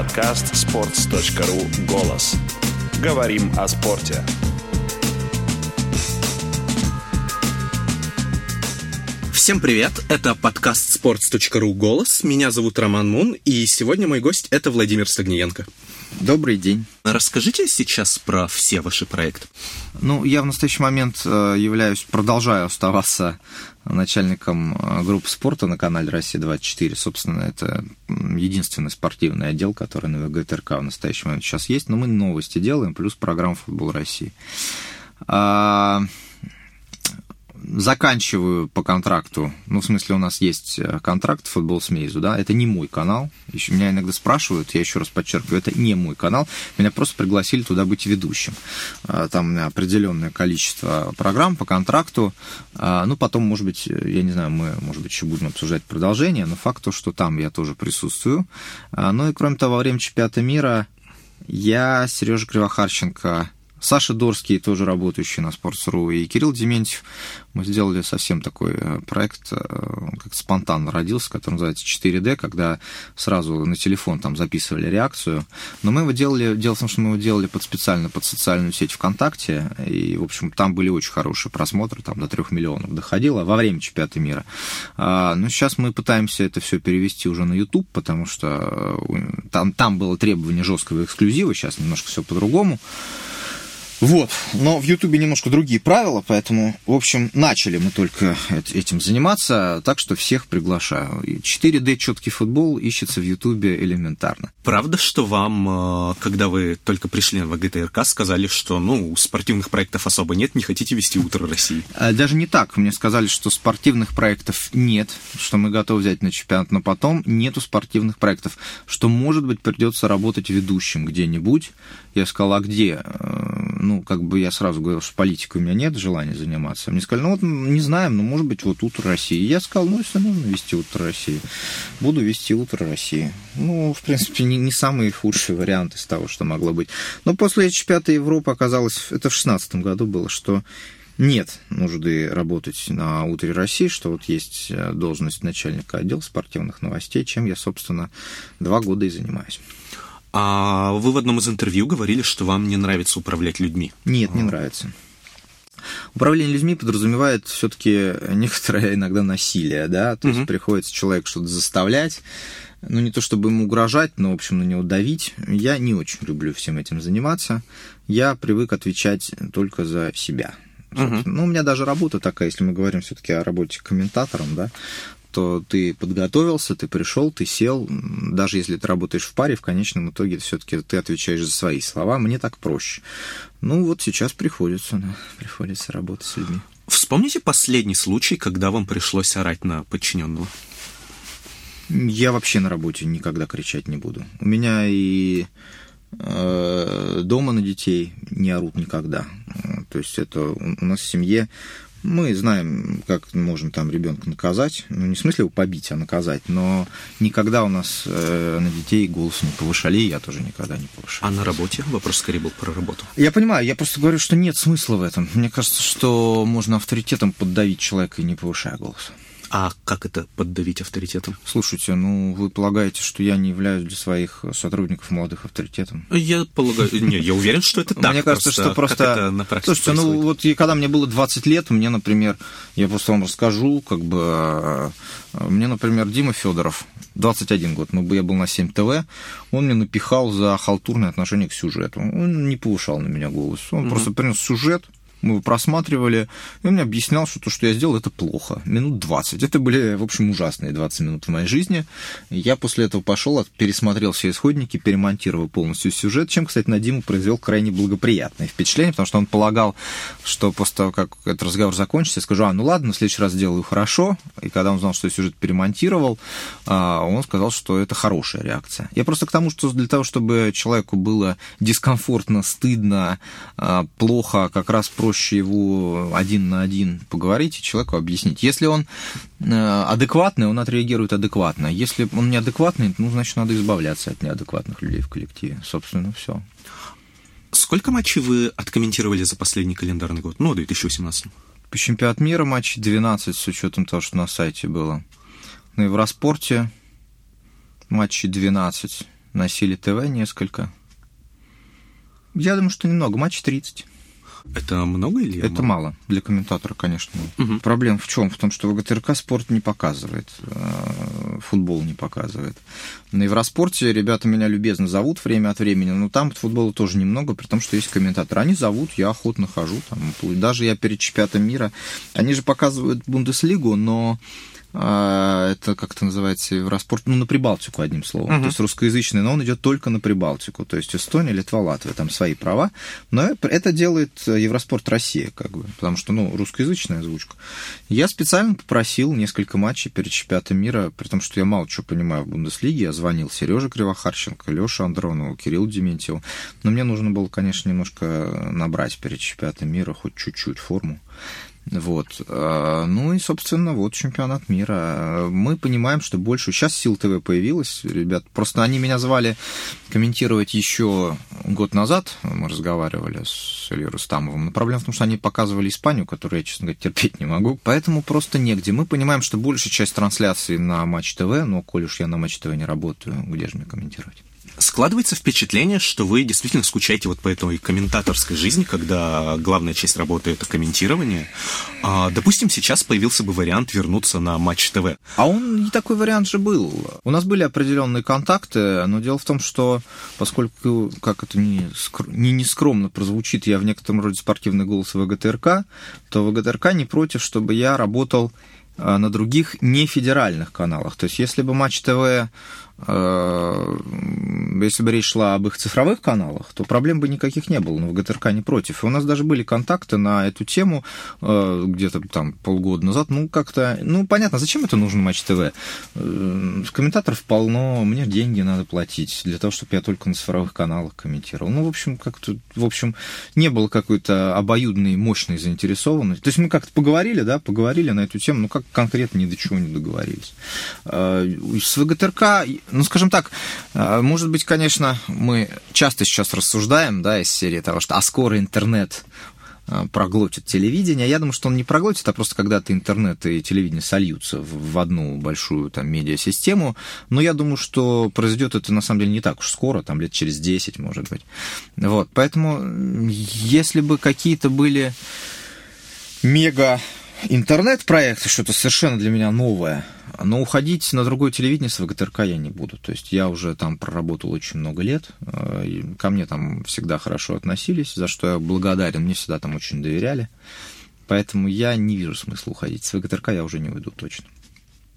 Подкаст sports.ru «Голос». Говорим о спорте. Всем привет, это подкаст sports.ru «Голос». Меня зовут Роман Мун, и сегодня мой гость — это Владимир Стагниенко. Добрый день. Расскажите сейчас про все ваши проекты. Ну, я в настоящий момент э, являюсь, продолжаю оставаться начальником э, группы спорта на канале «Россия-24». Собственно, это единственный спортивный отдел, который на ВГТРК в настоящий момент сейчас есть. Но мы новости делаем, плюс программа «Футбол России». Заканчиваю по контракту, ну, в смысле, у нас есть э, контракт футбол с Мейзу, да, это не мой канал. Еще меня иногда спрашивают, я еще раз подчеркиваю, это не мой канал. Меня просто пригласили туда быть ведущим. А, там определенное количество программ по контракту. А, ну, потом, может быть, я не знаю, мы, может быть, еще будем обсуждать продолжение, но факт то, что там я тоже присутствую. Ну и, кроме того, во время чемпионата мира я, Сережа Кривохарченко, Саша Дорский, тоже работающий на Sports.ru, и Кирилл Дементьев. Мы сделали совсем такой э, проект, э, как спонтанно родился, который называется 4D, когда сразу на телефон там записывали реакцию. Но мы его делали, дело в том, что мы его делали под специально под социальную сеть ВКонтакте, и, в общем, там были очень хорошие просмотры, там до трех миллионов доходило во время чемпионата мира. А, но сейчас мы пытаемся это все перевести уже на YouTube, потому что э, там, там было требование жесткого эксклюзива, сейчас немножко все по-другому. Вот. Но в Ютубе немножко другие правила, поэтому, в общем, начали мы только этим заниматься, так что всех приглашаю. 4D четкий футбол ищется в Ютубе элементарно. Правда, что вам, э, когда вы только пришли в ГТРК, сказали, что, ну, спортивных проектов особо нет, не хотите вести «Утро России»? А, даже не так. Мне сказали, что спортивных проектов нет, что мы готовы взять на чемпионат, но потом нету спортивных проектов, что, может быть, придется работать ведущим где-нибудь. Я сказал, а где? Э, ну, как бы я сразу говорил, что политикой у меня нет желания заниматься. Мне сказали, ну вот не знаем, ну, может быть, вот «Утро России». Я сказал, ну, если нужно вести «Утро России», буду вести «Утро России». Ну, в принципе, не, не самый худший вариант из того, что могло быть. Но после чемпионата Европы оказалось, это в 2016 году было, что нет нужды работать на «Утре России», что вот есть э, должность начальника отдела спортивных новостей, чем я, собственно, два года и занимаюсь. А вы в одном из интервью говорили, что вам не нравится управлять людьми. Нет, не нравится. Управление людьми подразумевает все-таки некоторое иногда насилие, да, то угу. есть приходится человек что-то заставлять, ну не то чтобы ему угрожать, но в общем на него давить. Я не очень люблю всем этим заниматься. Я привык отвечать только за себя. Угу. Ну, у меня даже работа такая, если мы говорим все-таки о работе комментатором, да, то ты подготовился, ты пришел, ты сел, даже если ты работаешь в паре, в конечном итоге все-таки ты отвечаешь за свои слова, мне так проще. Ну вот сейчас приходится, да, приходится работать с людьми. Вспомните последний случай, когда вам пришлось орать на подчиненного. Я вообще на работе никогда кричать не буду. У меня и э, дома на детей не орут никогда. То есть это у нас в семье мы знаем, как можем там ребенка наказать. Ну, не в смысле его побить, а наказать. Но никогда у нас э, на детей голос не повышали, я тоже никогда не повышал. А на работе? Вопрос скорее был про работу. Я понимаю, я просто говорю, что нет смысла в этом. Мне кажется, что можно авторитетом поддавить человека и не повышая голос. А как это поддавить авторитетом? Слушайте, ну вы полагаете, что я не являюсь для своих сотрудников молодых авторитетом? Я полагаю, не, я уверен, что это так. Мне кажется, что просто... Слушайте, ну вот когда мне было 20 лет, мне, например, я просто вам расскажу, как бы, э, мне, например, Дима Федоров, 21 год, мы, я был на 7 ТВ, он мне напихал за халтурное отношение к сюжету. Он не повышал на меня голос. Он просто принес сюжет, мы его просматривали, и он мне объяснял, что то, что я сделал, это плохо. Минут 20. Это были, в общем, ужасные 20 минут в моей жизни. Я после этого пошел, пересмотрел все исходники, перемонтировал полностью сюжет, чем, кстати, на Диму произвел крайне благоприятное впечатление, потому что он полагал, что после того, как этот разговор закончится, я скажу, а, ну ладно, в следующий раз сделаю хорошо. И когда он узнал, что я сюжет перемонтировал, а, он сказал, что это хорошая реакция. Я просто к тому, что для того, чтобы человеку было дискомфортно, стыдно, а, плохо, как раз про проще его один на один поговорить и человеку объяснить. Если он э, адекватный, он отреагирует адекватно. Если он неадекватный, ну, значит, надо избавляться от неадекватных людей в коллективе. Собственно, все. Сколько матчей вы откомментировали за последний календарный год? Ну, 2018. По чемпионат мира матчей 12, с учетом того, что на сайте было. На Евроспорте матчей 12. на Силе ТВ несколько. Я думаю, что немного, матч 30. Это много или Это мало? мало. Для комментатора, конечно. Угу. Проблема в чем? В том, что ВГТРК спорт не показывает, э, футбол не показывает. На Евроспорте ребята меня любезно зовут время от времени, но там футбола тоже немного, при том, что есть комментаторы. Они зовут, я охотно хожу. Там, даже я перед чемпионатом мира. Они же показывают Бундеслигу, но это как это называется, Евроспорт, ну, на Прибалтику, одним словом. Uh-huh. То есть русскоязычный, но он идет только на Прибалтику. То есть Эстония, Литва, Латвия, там свои права. Но это делает Евроспорт Россия, как бы, потому что, ну, русскоязычная озвучка. Я специально попросил несколько матчей перед чемпионатом мира, при том, что я мало чего понимаю в Бундеслиге. Я звонил Сереже Кривохарченко, Леше Андронову, Кирилл Дементьеву. Но мне нужно было, конечно, немножко набрать перед чемпионатом мира хоть чуть-чуть форму. Вот. А, ну и, собственно, вот чемпионат мира. Мы понимаем, что больше... Сейчас Сил ТВ появилась, ребят. Просто они меня звали комментировать еще год назад. Мы разговаривали с Ильей Рустамовым. Но проблема в том, что они показывали Испанию, которую я, честно говоря, терпеть не могу. Поэтому просто негде. Мы понимаем, что большая часть трансляции на Матч ТВ, но коль уж я на Матч ТВ не работаю, где же мне комментировать? Складывается впечатление, что вы действительно скучаете вот по этой комментаторской жизни, когда главная часть работы — это комментирование. А, допустим, сейчас появился бы вариант вернуться на Матч ТВ. А он и такой вариант же был. У нас были определенные контакты, но дело в том, что поскольку, как это не, не нескромно прозвучит, я в некотором роде спортивный голос ВГТРК, то ВГТРК не против, чтобы я работал а, на других нефедеральных каналах. То есть, если бы Матч ТВ если бы речь шла об их цифровых каналах, то проблем бы никаких не было, но в ГТРК не против. И у нас даже были контакты на эту тему э, где-то там полгода назад. Ну, как-то, ну, понятно, зачем это нужно Матч ТВ? Э, комментаторов полно, мне деньги надо платить для того, чтобы я только на цифровых каналах комментировал. Ну, в общем, как-то, в общем, не было какой-то обоюдной, мощной заинтересованности. То есть мы как-то поговорили, да, поговорили на эту тему, но как конкретно ни до чего не договорились. С ВГТРК ну, скажем так, э, может быть, конечно, мы часто сейчас рассуждаем, да, из серии того, что а скоро интернет э, проглотит телевидение. Я думаю, что он не проглотит, а просто когда-то интернет и телевидение сольются в одну большую там медиасистему. Но я думаю, что произойдет это на самом деле не так уж скоро, там лет через 10, может быть. Вот, поэтому если бы какие-то были мега интернет-проекты, что-то совершенно для меня новое, но уходить на другое телевидение с ВГТРК я не буду. То есть я уже там проработал очень много лет. Э, ко мне там всегда хорошо относились, за что я благодарен. Мне всегда там очень доверяли. Поэтому я не вижу смысла уходить. С ВГТРК я уже не уйду точно.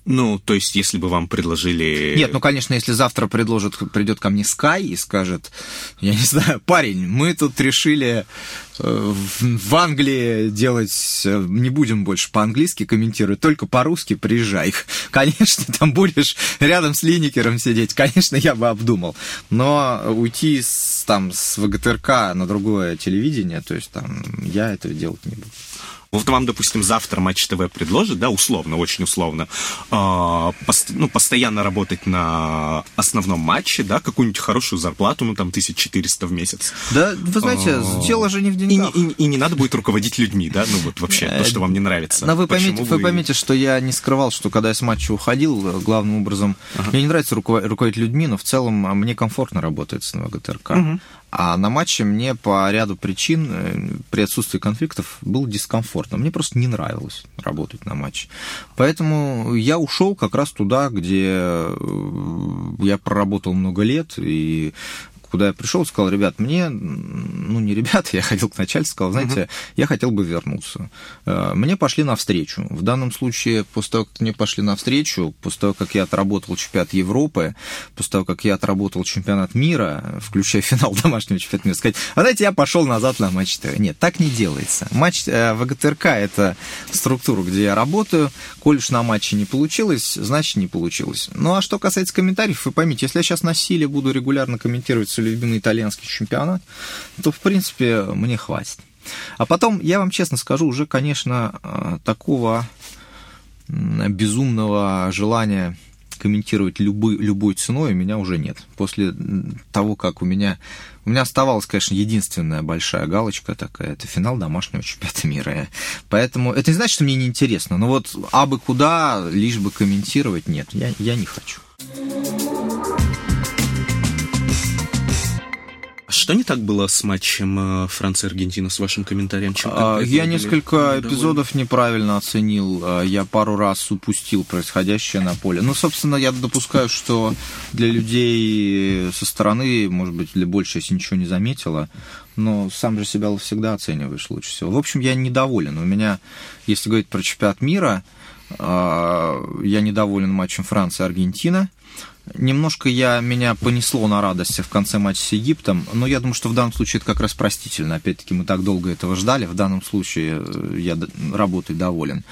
Ну, то есть, если бы вам предложили... Нет, ну, конечно, если завтра предложит, придет ко мне Sky и скажет, я не знаю, парень, мы тут решили э, в Англии делать, э, не будем больше по-английски комментировать, только по-русски приезжай. Конечно, там будешь рядом с Линикером сидеть, конечно, я бы обдумал. Но уйти с, там, с ВГТРК на другое телевидение, то есть там, я этого делать не буду. Вот вам, допустим, завтра Матч ТВ предложит, да, условно, очень условно, э, пост, ну, постоянно работать на основном матче, да, какую-нибудь хорошую зарплату, ну, там, 1400 в месяц. Да, вы знаете, а, дело же не в деньгах. И, и, и не надо будет руководить людьми, да, ну, вот вообще, то, что вам не нравится. Но вы поймите, вы... вы поймите, что я не скрывал, что когда я с матча уходил, главным образом, ага. мне не нравится руководить людьми, но в целом мне комфортно работать с НВГТРК. Угу. А на матче мне по ряду причин э, при отсутствии конфликтов был дискомфортно. Мне просто не нравилось работать на матче. Поэтому я ушел как раз туда, где э, я проработал много лет, и куда я пришел, сказал, ребят, мне, ну не ребят, я ходил к начальству, сказал, знаете, uh-huh. я хотел бы вернуться. Э, мне пошли навстречу. В данном случае, после того, как мне пошли навстречу, после того, как я отработал чемпионат Европы, после того, как я отработал чемпионат мира, включая финал домашнего чемпионата мира, сказать, а знаете, я пошел назад на матч ТВ. Нет, так не делается. Матч э, ВГТРК – это структура, где я работаю. Коль уж на матче не получилось, значит, не получилось. Ну, а что касается комментариев, вы поймите, если я сейчас на силе буду регулярно комментировать любимый итальянский чемпионат, то, в принципе, мне хватит. А потом, я вам честно скажу, уже, конечно, э, такого безумного желания комментировать любой, любой ценой у меня уже нет. После того, как у меня... У меня оставалась, конечно, единственная большая галочка такая, это финал домашнего чемпионата мира. Поэтому это не значит, что мне неинтересно, но вот абы куда, лишь бы комментировать, нет, я, я не хочу. Что не так было с матчем э, Франция-Аргентина с вашим комментарием? Чем А, Я несколько эпизодов неправильно оценил. А, Я пару раз упустил происходящее на поле. Ну, собственно, я допускаю, что для людей со стороны, может быть, для большей, если ничего не заметила, но сам же себя всегда оцениваешь лучше всего. В общем, я недоволен. У меня, если говорить про чемпионат мира, а, я недоволен матчем Франция-Аргентина. Немножко я, меня понесло на радости в конце матча с Египтом, но я думаю, что в данном случае это как раз простительно. Опять-таки, мы так долго этого ждали, в данном случае э, я работой доволен.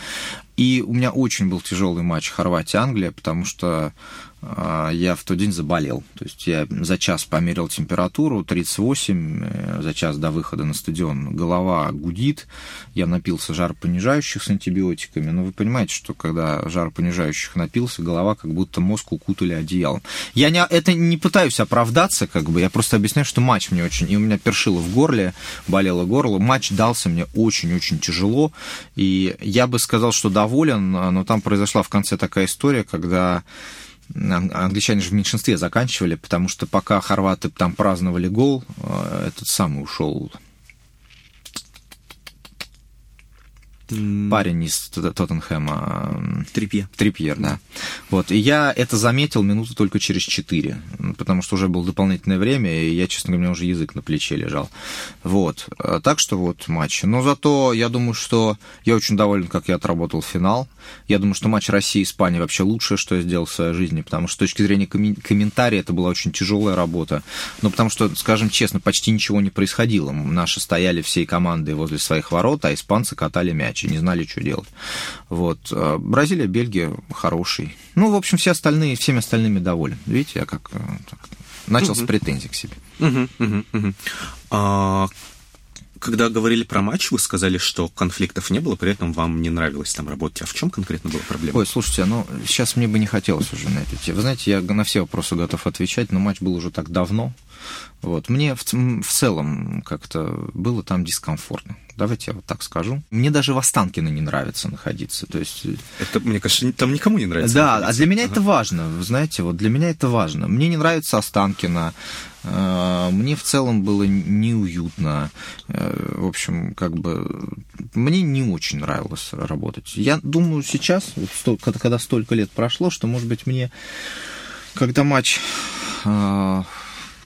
И у меня очень был тяжелый матч Хорватия-Англия, потому что я в тот день заболел. То есть я за час померил температуру, 38, э, за час до выхода на стадион голова гудит, я напился жаропонижающих с антибиотиками. Но вы понимаете, что когда жаропонижающих напился, голова как будто мозг укутали одеялом. Я не, это не пытаюсь оправдаться, как бы, я просто объясняю, что матч мне очень... И у меня першило в горле, болело горло. Матч дался мне очень-очень тяжело. И я бы сказал, что доволен, но там произошла в конце такая история, когда англичане же в меньшинстве заканчивали, потому что пока хорваты там праздновали гол, э, этот самый ушел Парень из Тот- Тоттенхэма, м, Трипье. Трипьер, да. Вот. И я это заметил минуты только через четыре, потому что уже было дополнительное время, и я, честно говоря, у меня уже язык на плече лежал. Вот. А, Так что вот матч. Но зато я думаю, что я очень доволен, как я отработал финал. Я думаю, что матч России-Испания вообще лучшее, что я сделал в своей жизни, потому что с точки зрения коммен- комментария это была очень тяжелая работа. Ну, потому что, скажем честно, почти ничего не происходило. Наши стояли всей командой возле своих ворот, а испанцы катали мяч и не знали, что делать. Вот. А Бразилия, Бельгия хороший. Ну, в общем, все остальные, всеми остальными доволен. Видите, я как э, так, начал с претензий к себе. Мгм, мгм, мгм. А, когда говорили про матч, вы сказали, что конфликтов не было, при этом вам не нравилось там работать. А в чем конкретно была проблема? Ой, слушайте, ну, сейчас мне бы не хотелось уже на эту тему. Вы знаете, я на все вопросы готов отвечать, но матч был уже так давно. Вот. Мне в, в целом как-то было там дискомфортно. Давайте я вот так скажу. Мне даже в Останкино не нравится находиться. То есть Это, мне кажется, там никому не нравится. да, а находиться. для меня Ага. это важно, вы знаете, вот для меня это важно. Мне не нравится Останкино, э, мне в целом было неуютно, э, в общем, как бы, мне не очень нравилось работать. Я думаю сейчас, когда, столько лет прошло, что, может быть, мне, когда матч э,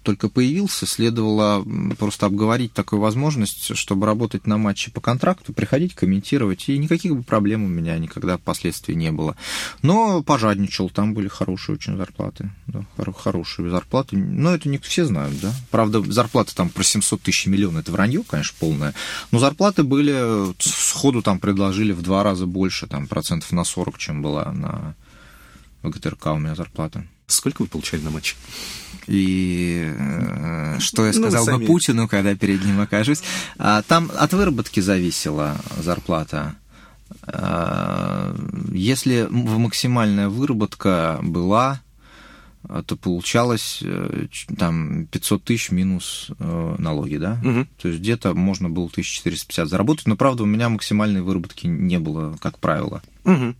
только появился, следовало просто обговорить такую возможность, чтобы работать на матче по контракту, приходить, комментировать, и никаких бы проблем у меня никогда впоследствии не было. Но пожадничал, там были хорошие очень зарплаты, да, хоро- хорошие зарплаты, но это не все знают, да. Правда, зарплаты там про 700 тысяч миллионов, это вранье, конечно, полное, но зарплаты были, сходу там предложили в два раза больше, там процентов на 40, чем была на ВГТРК у меня зарплата. Сколько вы получали на матче? И э, что я Ну, сказал сами. бы Путину, когда перед ним окажусь. А, там от выработки зависела зарплата. А, если максимальная выработка была, а, то получалось э, там 500 тысяч минус э, налоги, да? Мгм. То есть где-то можно было 1450 заработать, но правда у меня максимальной выработки не было, как правило. Мгм.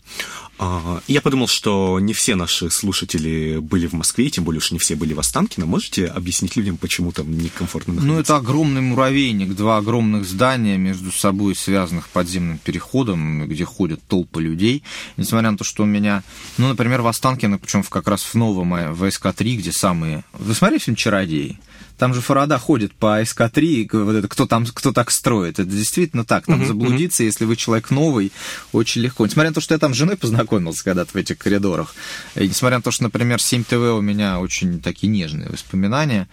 А, Я подумал, что не все наши слушатели были в Москве, тем более уж не все были в Останкино. Можете объяснить людям, почему там некомфортно Ну, находиться? это огромный муравейник, два огромных здания между собой связанных подземным переходом, где ходят толпы людей. Несмотря на то, что у меня, ну, например, в Останкино, причем в- как раз в новом э, ВСК-3, где самые... Вы смотрели фильм «Чародеи»? Там же Фарада ходит по СК-3, и вот это, кто там, кто так строит. Это действительно так. Там заблудиться, если вы человек новый, очень легко. Несмотря на то, что я там с женой познакомился когда-то в этих коридорах, и несмотря на то, что, например, 7 ТВ у меня очень такие нежные воспоминания,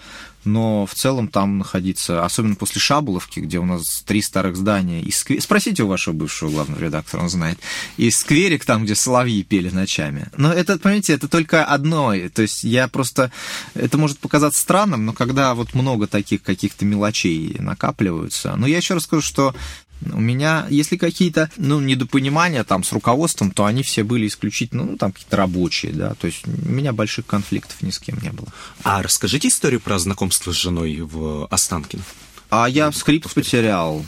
но в целом там находиться, особенно после Шабуловки, где у нас три старых здания, и сквер... спросите у вашего бывшего главного редактора, он знает, и скверик там, где соловьи пели ночами. Но это, понимаете, это только одно, то есть я просто, это может показаться странным, но когда вот много таких каких-то мелочей накапливаются, но я еще раз скажу, что у меня, если какие-то, ну, недопонимания там с руководством, то они все были исключительно, ну, там какие-то рабочие, да, то есть у меня больших конфликтов ни с кем не было. А расскажите историю про знакомство с женой в Останкино. А я скрипт потерял.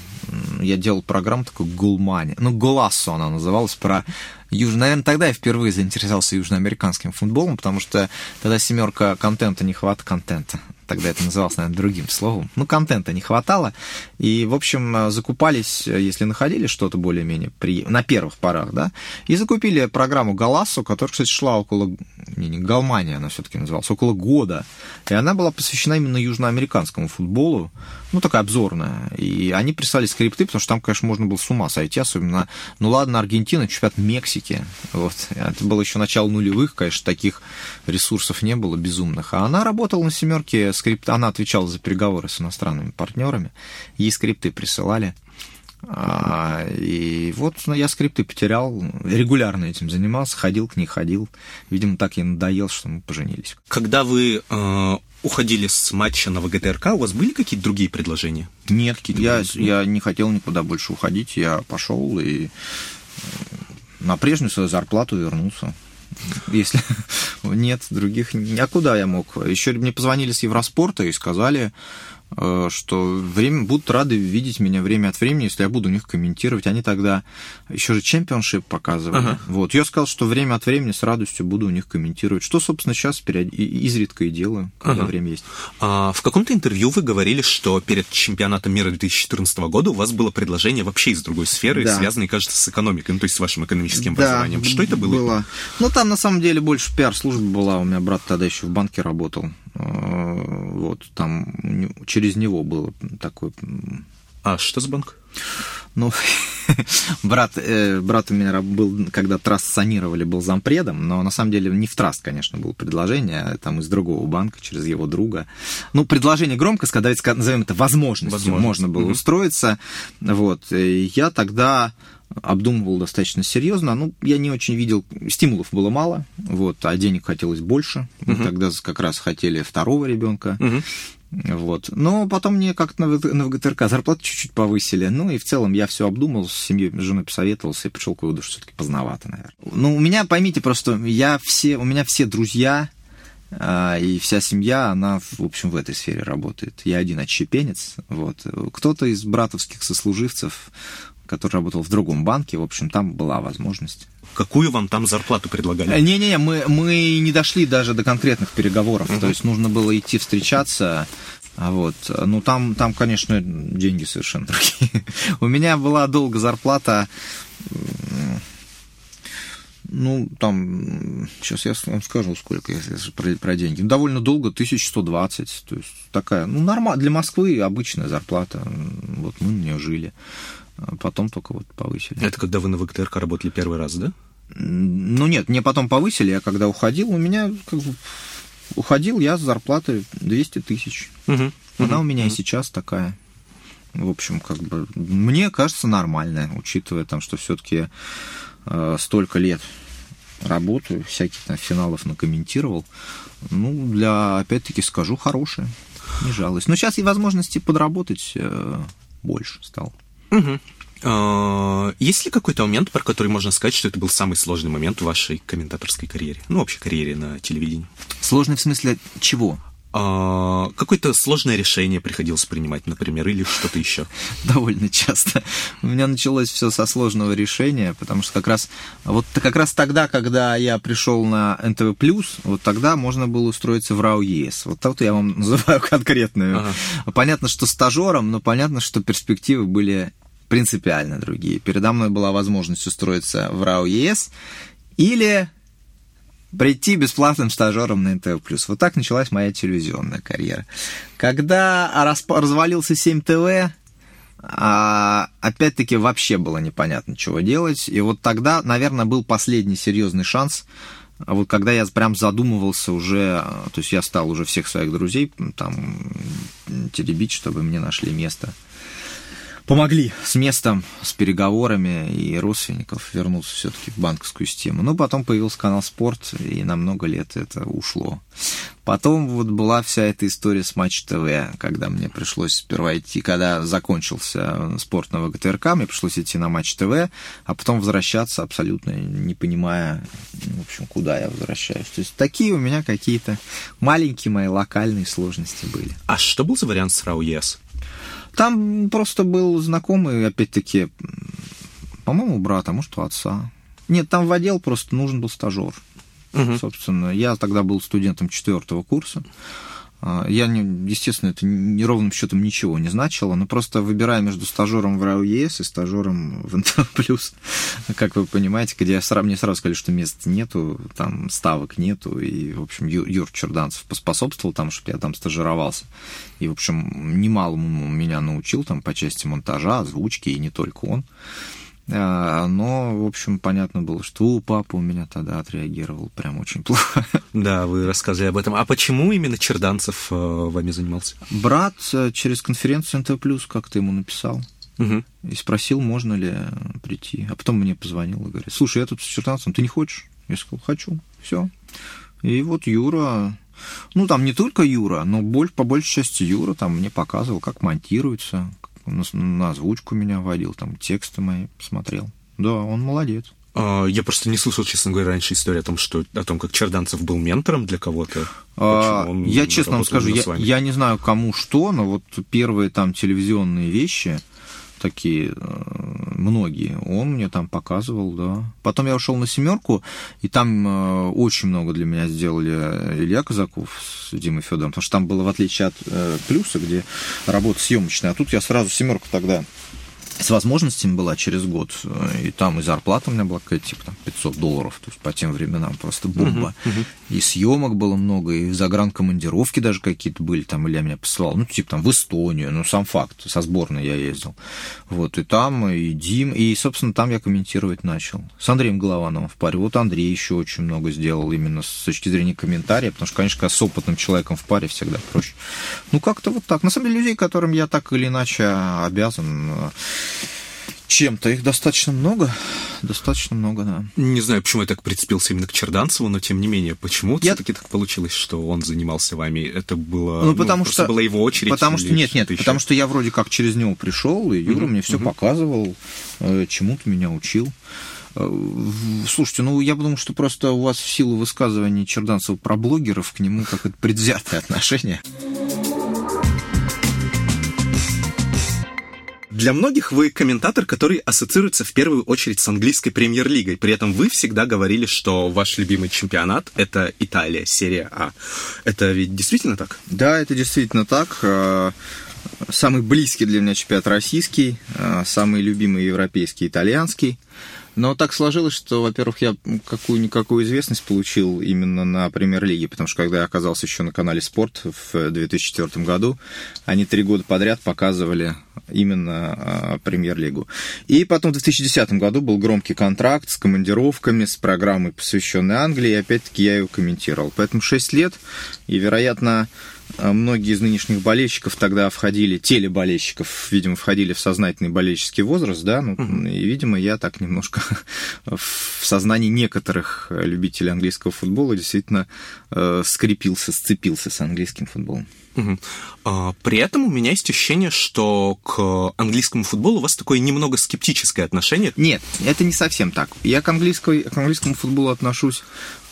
Я делал программу такую Гулмани. Ну, Голассо она называлась, про Южно... Наверное, тогда я впервые заинтересовался южноамериканским футболом, потому что тогда семерка контента, не хватает контента. Тогда это называлось, наверное, другим словом. Ну, контента не хватало. И, в общем, закупались, если находили что-то более-менее при... на первых порах, да, и закупили программу «Галассу», которая, кстати, шла около... Не, не Галмания она все-таки называлась, около года. И она была посвящена именно южноамериканскому футболу, ну, такая обзорная. И они прислали скрипты, потому что там, конечно, можно было с ума сойти, особенно, ну, ладно, Аргентина, чемпионат Мексики. Вот. Это было еще начало нулевых, конечно, таких ресурсов не было безумных. А она работала на семерке, скрипт, она отвечала за переговоры с иностранными партнерами, ей скрипты присылали. А, и вот ну, я скрипты потерял, регулярно этим занимался, ходил к ней, ходил. Видимо, так я надоел, что мы поженились. Когда вы э, уходили с матча на ВГТРК, у вас были какие-то другие предложения? Нет, я, я не хотел никуда больше уходить, я пошел и на прежнюю свою зарплату вернулся. Если нет других... А куда я мог? Еще мне позвонили с Евроспорта и сказали, Э, что время, будут рады видеть меня время от времени, если я буду у них комментировать. Они тогда еще же чемпионшип показывали. Ага. Вот. Я сказал, что время от времени с радостью буду у них комментировать. Что, собственно, сейчас период... изредка и делаю, когда ага. время есть. А, в каком-то интервью вы говорили, что перед чемпионатом мира 2014 года у вас было предложение вообще из другой сферы, да. связанное, кажется, с экономикой, ну, то есть с вашим экономическим да, образованием. Что это было? было? Ну, там, на самом деле, больше пиар-служба была. У меня брат тогда еще в банке работал. Э, вот, там через него было такой... А что за банк? Ну, брат, э, брат у меня был, когда траст санировали, был зампредом, но на самом деле не в траст, конечно, было предложение, а там из другого банка, через его друга. Ну, предложение громко сказать, назовем это возможностью, Возможность. можно было угу. устроиться. Вот, и я тогда обдумывал достаточно серьезно. Ну, я не очень видел, стимулов было мало, вот, а денег хотелось больше. Мы uh тогда как раз хотели второго ребенка. uh Вот. Но потом мне как-то на, на ВГТРК зарплату чуть-чуть повысили. Ну и в целом я все обдумал, с семьей, с женой посоветовался и пришел к выводу, что все-таки поздновато, наверное. Ну, у меня, поймите, просто я все, у меня все друзья, а, и вся семья, она, в общем, в этой сфере работает. Я один отщепенец. Вот. Кто-то из братовских сослуживцев который работал в другом банке, в общем, там была возможность. Какую вам там зарплату предлагали? Не-не-не, мы, мы не дошли даже до конкретных переговоров, uh-huh. то есть нужно было идти встречаться, а вот. Ну, там, там, конечно, деньги совершенно другие. У меня была долго зарплата, ну, там, сейчас я вам скажу, сколько, если про, про деньги. Довольно долго, 1120, то есть такая, ну, нормально, для Москвы обычная зарплата, вот мы на нее жили. А потом только вот повысили. Это когда вы на ВГТРК работали первый раз, да? Ну нет, мне потом повысили, я когда уходил, у меня как бы уходил я с зарплаты 200 тысяч. Угу, Она угу, у меня угу. и сейчас такая. В общем, как бы мне кажется нормальная, учитывая там, что все-таки э, столько лет работаю, всяких там финалов накомментировал. Ну, для, опять-таки, скажу, хорошая. Не жалуюсь. Но сейчас и возможности подработать э, больше стало. Угу. Есть ли какой-то момент, про который можно сказать, что это был самый сложный момент в вашей комментаторской карьере? Ну, вообще карьере на телевидении. Сложный в смысле чего? А, какое-то сложное решение приходилось принимать, например, или что-то еще? Довольно часто. У меня началось все со сложного решения, потому что как раз вот как раз тогда, когда я пришел на НТВ вот тогда можно было устроиться в РАУ ЕС. Вот тут я вам называю конкретную. Ага. Понятно, что стажером, но понятно, что перспективы были принципиально другие. Передо мной была возможность устроиться в РАУ ЕС или прийти бесплатным стажером на НТВ+. Вот так началась моя телевизионная карьера. Когда развалился 7 ТВ, а, опять-таки вообще было непонятно, чего делать. И вот тогда, наверное, был последний серьезный шанс а вот когда я прям задумывался уже, то есть я стал уже всех своих друзей там теребить, чтобы мне нашли место помогли с местом, с переговорами и родственников вернуться все-таки в банковскую систему. Но потом появился канал «Спорт», и на много лет это ушло. Потом вот была вся эта история с Матч ТВ, когда мне пришлось сперва идти, когда закончился спорт на ВГТРК, мне пришлось идти на Матч ТВ, а потом возвращаться абсолютно не понимая, в общем, куда я возвращаюсь. То есть такие у меня какие-то маленькие мои локальные сложности были. А что был за вариант с РАУ ЕС? Там просто был знакомый, опять-таки, по-моему, брата, может, у отца. Нет, там в отдел просто нужен был стажер. Угу. Собственно, я тогда был студентом четвертого курса. А, я, не, естественно, это неровным счетом ничего не значило, но просто выбирая между стажером в РАО ЕС и стажером в НТ+, как вы понимаете, где мне сразу сказали, что мест нету, там ставок нету, и, в общем, Юр Черданцев поспособствовал там, чтобы я там стажировался. И, в общем, немалому меня научил там по части монтажа, озвучки, и не только он. А, но, в общем, понятно было, что у папы у меня тогда отреагировал прям очень плохо. Да, вы рассказывали об этом. А почему именно Черданцев э, вами занимался? Брат э, через конференцию НТ+, как-то ему написал. Угу. И спросил, можно ли прийти. А потом мне позвонил и говорит, слушай, я тут с Черданцевым, ты не хочешь? Я сказал, хочу, все. И вот Юра, ну там не только Юра, но по большей части Юра там мне показывал, как монтируется, на, на озвучку меня водил, там тексты мои смотрел. Да, он молодец. А, я просто не слышал, честно говоря, раньше историю о том, что о том, как Черданцев был ментором для кого-то. А, я честно вам скажу, я, я не знаю кому что, но вот первые там телевизионные вещи, такие э, многие, он мне там показывал, да. Потом я ушел на семерку, и там э, очень много для меня сделали Илья Казаков с Димой Федором, потому что там было, в отличие от э, плюса, где работа съемочная, а тут я сразу семерку тогда с возможностями была через год. И там и зарплата у меня была какая-то, типа, там, 500 долларов. То есть по тем временам просто бомба. Uh-huh, uh-huh. И съемок было много, и загранкомандировки даже какие-то были. Там Илья меня посылал. Ну, типа, там, в Эстонию. Ну, сам факт. Со сборной я ездил. Вот, и там, и Дим. И, собственно, там я комментировать начал. С Андреем Головановым в паре. Вот Андрей еще очень много сделал именно с точки зрения комментария. Потому что, конечно, с опытным человеком в паре всегда проще. Ну, как-то вот так. На самом деле, людей, которым я так или иначе обязан чем-то. Их достаточно много. Достаточно много, да. Не знаю, почему я так прицепился именно к Черданцеву, но тем не менее, почему я... все-таки так получилось, что он занимался вами? Это было, ну, потому ну, что была его очередь? Потому что нет, нет, потому что я вроде как через него пришел, и Юра mm-hmm. мне все mm-hmm. показывал, э, чему-то меня учил. Э, слушайте, ну я думаю, что просто у вас в силу высказываний Черданцева про блогеров к нему как это предвзятое отношение. Для многих вы комментатор, который ассоциируется в первую очередь с английской премьер-лигой. При этом вы всегда говорили, что ваш любимый чемпионат — это Италия, серия А. Это ведь действительно так? Да, это действительно так. Э, самый близкий для меня чемпионат российский, э, самый любимый европейский итальянский. Но так сложилось, что, во-первых, я какую-никакую известность получил именно на премьер-лиге, потому что когда я оказался еще на канале «Спорт» в 2004 году, они три года подряд показывали именно а, премьер-лигу. И потом в 2010 году был громкий контракт с командировками, с программой, посвященной Англии, и опять-таки я ее комментировал. Поэтому 6 лет, и, вероятно, а многие из нынешних болельщиков тогда входили, телеболельщиков, видимо, входили в сознательный болельческий возраст, да, ну, uh-huh. и, видимо, я так немножко в сознании некоторых любителей английского футбола действительно э, скрепился, сцепился с английским футболом. Угу. При этом у меня есть ощущение, что к английскому футболу у вас такое немного скептическое отношение. Нет, это не совсем так. Я к, английской, к английскому футболу отношусь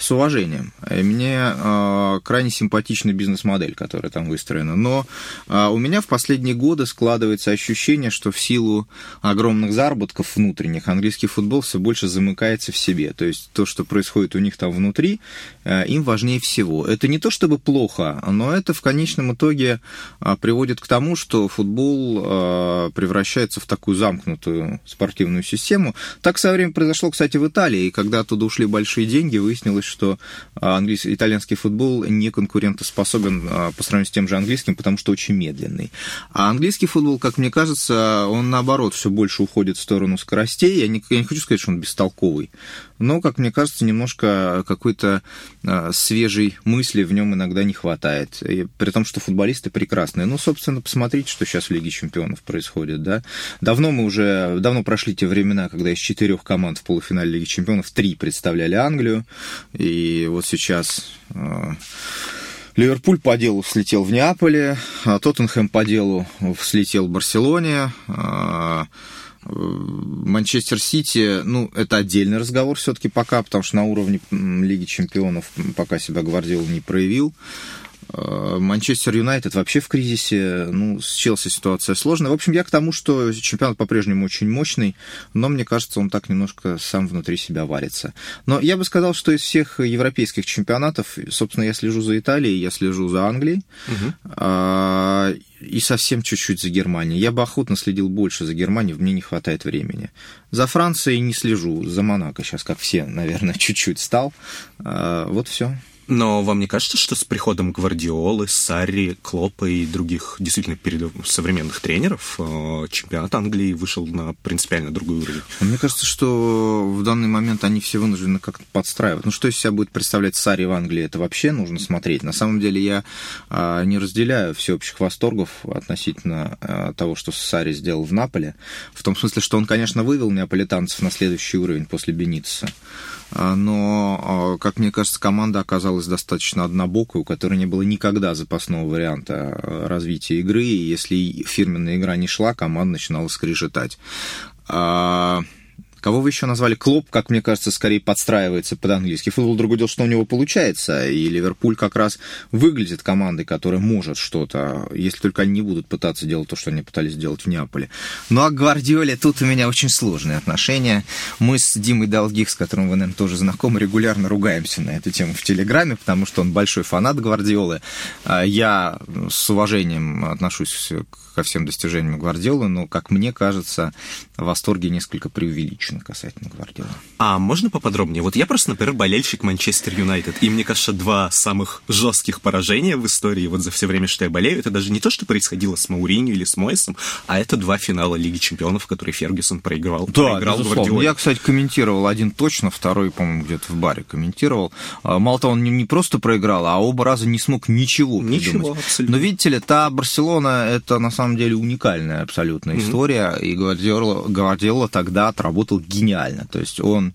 с уважением. Мне э, крайне симпатична бизнес-модель, которая там выстроена. Но э, у меня в последние годы складывается ощущение, что в силу огромных заработков внутренних английский футбол все больше замыкается в себе. То есть то, что происходит у них там внутри, э, им важнее всего. Это не то чтобы плохо, но это в конечном итоге э, приводит к тому, что футбол э, превращается в такую замкнутую спортивную систему. Так со временем произошло, кстати, в Италии, и когда оттуда ушли большие деньги, выяснилось, что а, английский, итальянский футбол не конкурентоспособен а, по сравнению с тем же английским, потому что очень медленный. А английский футбол, как мне кажется, он наоборот все больше уходит в сторону скоростей. Я не, я не хочу сказать, что он бестолковый, но, как мне кажется, немножко какой-то э, свежей мысли в нем иногда не хватает. И при том, что футболисты прекрасные. Ну, собственно, посмотрите, что сейчас в Лиге чемпионов происходит, да. Давно мы уже, давно прошли те времена, когда из четырех команд в полуфинале Лиги чемпионов три представляли Англию, и вот сейчас... Э, Ливерпуль по делу слетел в Неаполе, а Тоттенхэм по делу слетел в Барселоне, а Манчестер Сити, ну, это отдельный разговор все-таки пока, потому что на уровне Лиги Чемпионов пока себя Гвардиол не проявил. Э, Манчестер Юнайтед вообще в кризисе, ну, с Челси ситуация сложная. В общем, я к тому, что чемпионат по-прежнему очень мощный, но мне кажется, он так немножко сам внутри себя варится. Но я бы сказал, что из всех европейских чемпионатов, собственно, я слежу за Италией, я слежу за Англией, угу. и совсем чуть-чуть за Германией. Я бы охотно следил больше за Германией, мне не хватает времени. За Францией не слежу, за Монако сейчас, как все, наверное, чуть-чуть стал. А, вот все. Но вам не кажется, что с приходом Гвардиолы, Сарри, Клопа и других действительно современных тренеров э, чемпионат Англии вышел на принципиально другой уровень? Мне кажется, что в данный момент они все вынуждены как-то подстраивать. Ну, что из себя будет представлять Сарри в Англии, это вообще нужно смотреть. На самом деле я а, не разделяю всеобщих восторгов относительно а, того, что Сарри сделал в Наполе. В том смысле, что он, конечно, вывел неаполитанцев на следующий уровень после Бенициса. А, но, а, как мне кажется, команда оказалась достаточно однобокой, у которой не было никогда запасного варианта а, развития игры, и если фирменная игра не шла, команда начинала скрежетать. Кого вы еще назвали? Клоп, как мне кажется, скорее подстраивается под английский футбол. Другое дело, что у него получается. И Ливерпуль как раз выглядит командой, которая может что-то, если только они не будут пытаться делать то, что они пытались сделать в Неаполе. Ну а к Гвардиоле тут у меня очень сложные отношения. Мы с Димой Долгих, с которым вы, наверное, тоже знакомы, регулярно ругаемся на эту тему в Телеграме, потому что он большой фанат Гвардиолы. А я с уважением отношусь ко всем достижениям Гвардиолы, но, как мне кажется, в восторге несколько преувеличены касательно Гвардиолы. А можно поподробнее? Вот я просто, например, болельщик Манчестер Юнайтед, и мне кажется, два самых жестких поражения в истории вот за все время, что я болею, это даже не то, что происходило с Мауринью или с Мойсом, а это два финала Лиги Чемпионов, которые Фергюсон проиграл. Да, проиграл безусловно. Я, кстати, комментировал один точно, второй, по-моему, где-то в баре комментировал. А, мало того, он не просто проиграл, а оба раза не смог ничего придумать. Ничего, абсолютно. Но видите ли, та Барселона, это на самом самом деле уникальная абсолютно история, mm-hmm. и Гвардиола, Гвардиола тогда отработал гениально. То есть он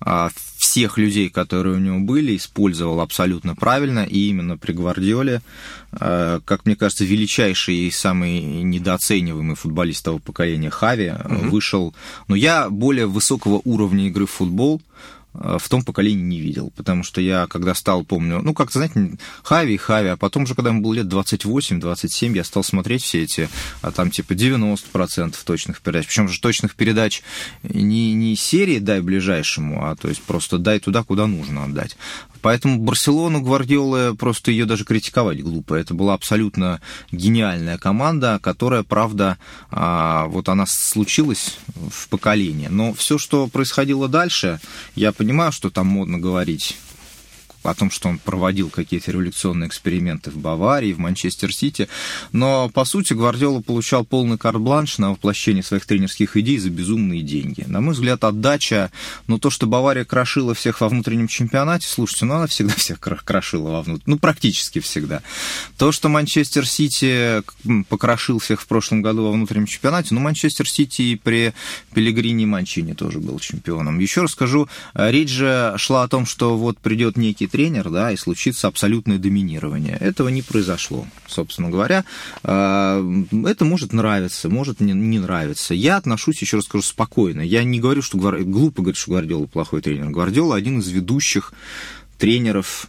а, всех людей, которые у него были, использовал абсолютно правильно, и именно при Гвардиоле, а, как мне кажется, величайший и самый недооцениваемый футболист того поколения Хави mm-hmm. вышел. Но я более высокого уровня игры в футбол в том поколении не видел, потому что я, когда стал, помню, ну, как-то, знаете, Хави, Хави, а потом же, когда ему было лет 28-27, я стал смотреть все эти, а там, типа, 90% точных передач, причем же точных передач не, не серии «дай ближайшему», а то есть просто «дай туда, куда нужно отдать». Поэтому Барселону Гвардиолы просто ее даже критиковать глупо. Это была абсолютно гениальная команда, которая, правда, а, вот она случилась в поколении. Но все, что происходило дальше, я понимаю, что там модно говорить о том, что он проводил какие-то революционные эксперименты в Баварии, в Манчестер-Сити. Но, по сути, Гвардиола получал полный карт-бланш на воплощение своих тренерских идей за безумные деньги. На мой взгляд, отдача, ну, то, что Бавария крошила всех во внутреннем чемпионате, слушайте, ну, она всегда всех крошила во внутреннем, ну, практически всегда. То, что Манчестер-Сити покрошил всех в прошлом году во внутреннем чемпионате, ну, Манчестер-Сити и при Пелегрине и Манчини тоже был чемпионом. Еще раз скажу, речь же шла о том, что вот придет некий тренер, да, и случится абсолютное доминирование. Этого не произошло, собственно говоря. А, это может нравиться, может не, не нравиться. Я отношусь, еще раз скажу, спокойно. Я не говорю, что глупо говорить, что Гвардиола плохой тренер. Гвардиола один из ведущих тренеров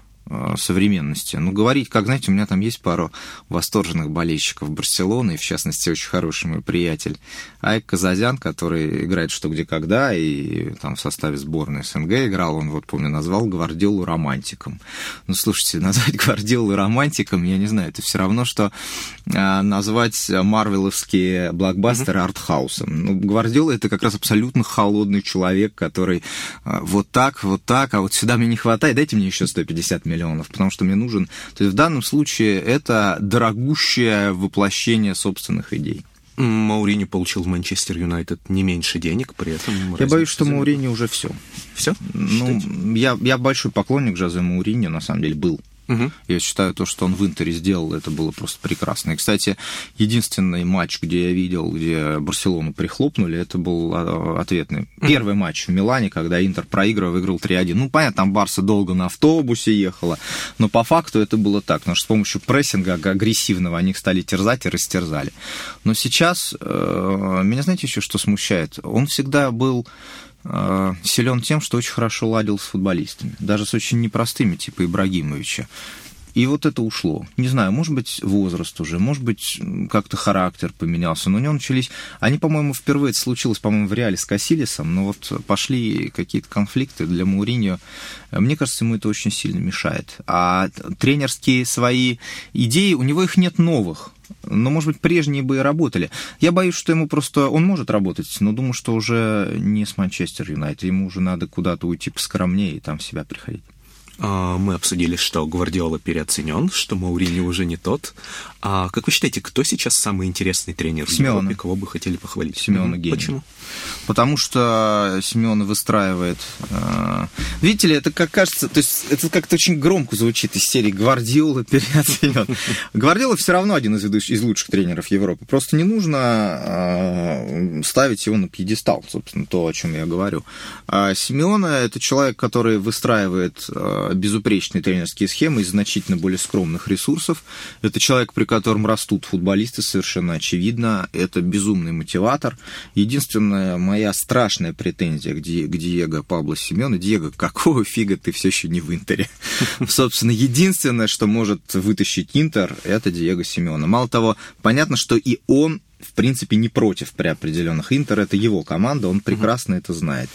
современности. Ну, говорить, как, знаете, у меня там есть пару восторженных болельщиков Барселоны, и, в частности, очень хороший мой приятель Айк Казазян, который играет что где когда, и там в составе сборной СНГ играл, он, вот помню, назвал Гвардиолу романтиком. Ну, слушайте, назвать Гвардиолу романтиком, я не знаю, это все равно, что а, назвать марвеловские блокбастеры mm-hmm. артхаусом. Ну, Гвардиола это как раз абсолютно холодный человек, который а, вот так, вот так, а вот сюда мне не хватает, дайте мне еще 150 миллионов миллионов, потому что мне нужен... То есть в данном случае это дорогущее воплощение собственных идей. Маурини получил в Манчестер Юнайтед не меньше денег, при этом... Я боюсь, что Маурини уже все. Все? Ну, я, я большой поклонник Жозе Маурини, на самом деле, был. Угу. Я считаю, то, что он в Интере сделал, это было просто прекрасно. И, кстати, единственный матч, где я видел, где Барселону прихлопнули, это был а, ответный. Первый матч в Милане, когда Интер проигрывал, выиграл 3-1. Ну, понятно, там Барса долго на автобусе ехала, но по факту это было так, потому что с помощью прессинга агрессивного они их стали терзать и растерзали. Но сейчас, э, меня знаете еще что смущает? Он всегда был силен тем, что очень хорошо ладил с футболистами, даже с очень непростыми, типа Ибрагимовича. И вот это ушло. Не знаю, может быть, возраст уже, может быть, как-то характер поменялся. Но у него начались... Они, по-моему, впервые это случилось, по-моему, в Реале с Кассилисом, но вот пошли какие-то конфликты для Мауриньо. Мне кажется, ему это очень сильно мешает. А тренерские свои идеи, у него их нет новых но, может быть, прежние бы и работали. Я боюсь, что ему просто... Он может работать, но думаю, что уже не с Манчестер Юнайтед. Ему уже надо куда-то уйти поскромнее и там себя приходить. А, мы обсудили, что Гвардиола переоценен, что Маурини уже не тот. А как вы считаете, кто сейчас самый интересный тренер в Симеона. Европе, кого бы хотели похвалить? Симеона гений. Почему? Потому что Симеона выстраивает... Э, видите ли, это как кажется... То есть это как-то очень громко звучит из серии «Гвардиола переоценен». Гвардиола все равно один из, ведущих, из лучших тренеров Европы. Просто не нужно э, ставить его на пьедестал, собственно, то, о чем я говорю. А Симеона — это человек, который выстраивает э, безупречные тренерские схемы из значительно более скромных ресурсов. Это человек, при котором растут футболисты, совершенно очевидно. Это безумный мотиватор. Единственная моя страшная претензия к, Ди, к Диего Пабло Семену. Диего, какого фига ты все еще не в Интере? Собственно, единственное, что может вытащить Интер, это Диего Семена. Мало того, понятно, что и он в принципе, не против при определенных. Интер — это его команда, он прекрасно uh-huh. это знает.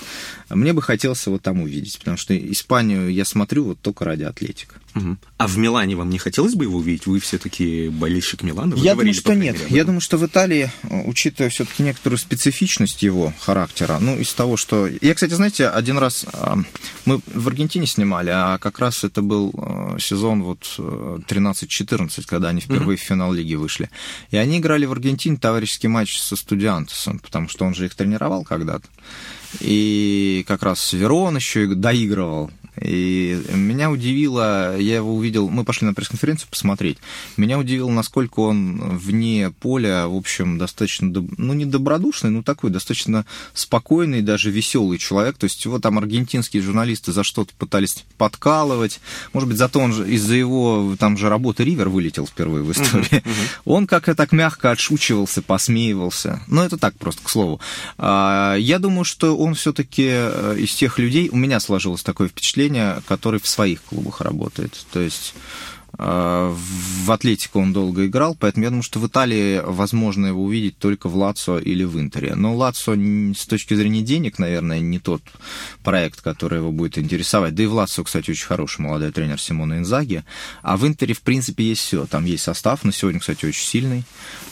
Мне бы хотелось его там увидеть, потому что Испанию я смотрю вот только ради Атлетика. Угу. А в Милане вам не хотелось бы его увидеть? Вы все-таки болельщик Милана? Вы я думаю, что нет. Мере, я думаю, что в Италии, учитывая все-таки некоторую специфичность его характера, ну, из того, что... Я, кстати, знаете, один раз а, мы в Аргентине снимали, а как раз это был а, сезон вот 13-14, когда они впервые угу. в финал лиги вышли. И они играли в Аргентине товарищеский матч со Студиантесом, потому что он же их тренировал когда-то. И как раз Верон еще доигрывал. И меня удивило, я его увидел, мы пошли на пресс-конференцию посмотреть, меня удивило, насколько он вне поля, в общем, достаточно, ну, не добродушный, но такой достаточно спокойный, даже веселый человек. То есть его там аргентинские журналисты за что-то пытались подкалывать. Может быть, зато он же из-за его там же работы Ривер вылетел впервые в истории. Uh-huh, uh-huh. Он как-то так мягко отшучивался, посмеивался. Но это так просто, к слову. А, я думаю, что он все-таки э, из тех людей, у меня сложилось такое впечатление, который в своих клубах работает. То есть в Атлетику он долго играл, поэтому я думаю, что в Италии возможно его увидеть только в Лацо или в Интере. Но Лацо с точки зрения денег, наверное, не тот проект, который его будет интересовать. Да и в Лацо, кстати, очень хороший молодой тренер Симона Инзаги. А в Интере, в принципе, есть все. Там есть состав, на сегодня, кстати, очень сильный.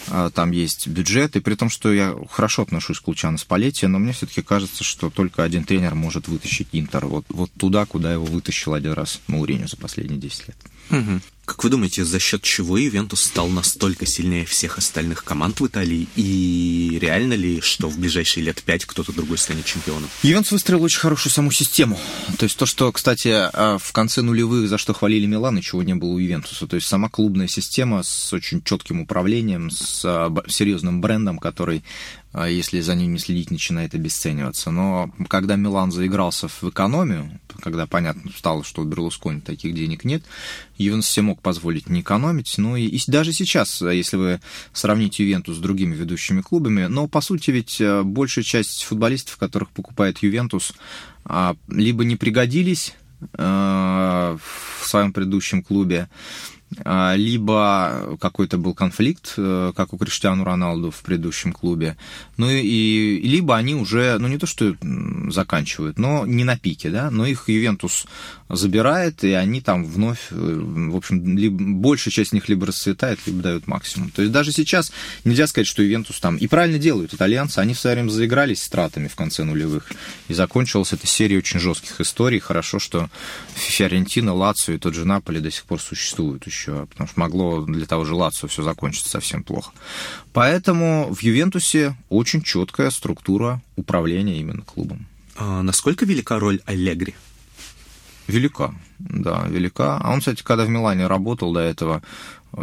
А, там есть бюджет. И при том, что я хорошо отношусь к Лучану Спалетти, но мне все-таки кажется, что только один тренер может вытащить Интер вот, вот туда, куда его вытащил один раз Мауриню за последние 10 лет. Угу. Как вы думаете, за счет чего Ювентус стал настолько сильнее всех остальных команд в Италии? И реально ли, что в ближайшие лет пять кто-то другой станет чемпионом? Ювентус выстроил очень хорошую саму систему. То есть то, что, кстати, а, в конце нулевых, за что хвалили Милан, чего не было у Ювентуса. То есть сама клубная система с очень четким управлением, с а, серьезным брендом, который а если за ним не следить, начинает обесцениваться. Но когда Милан заигрался в экономию, когда понятно стало, что у Берлускони таких денег нет, Ювентус себе мог позволить не экономить. Ну и, и даже сейчас, если вы сравните Ювентус с другими ведущими клубами, но по сути ведь э, большая часть футболистов, которых покупает Ювентус, а, либо не пригодились э, в своем предыдущем клубе, либо какой-то был конфликт, э, как у Криштиану Роналду в предыдущем клубе, ну и либо они уже, ну не то что заканчивают, но не на пике, да, но их Ювентус забирает, и они там вновь, э, в общем, либо, большая часть них либо расцветает, либо дают максимум. То есть даже сейчас нельзя сказать, что Ювентус там, и правильно делают итальянцы, они в свое время заигрались с тратами в конце нулевых, и закончилась эта серия очень жестких историй. Хорошо, что Фиорентина, Лацио и тот же Наполи до сих пор существуют еще еще, потому что могло для того же Лацио все закончиться совсем плохо. Поэтому в Ювентусе очень четкая структура управления именно клубом. А насколько велика роль Аллегри? Велика, да, велика. А он, кстати, когда в Милане работал до этого,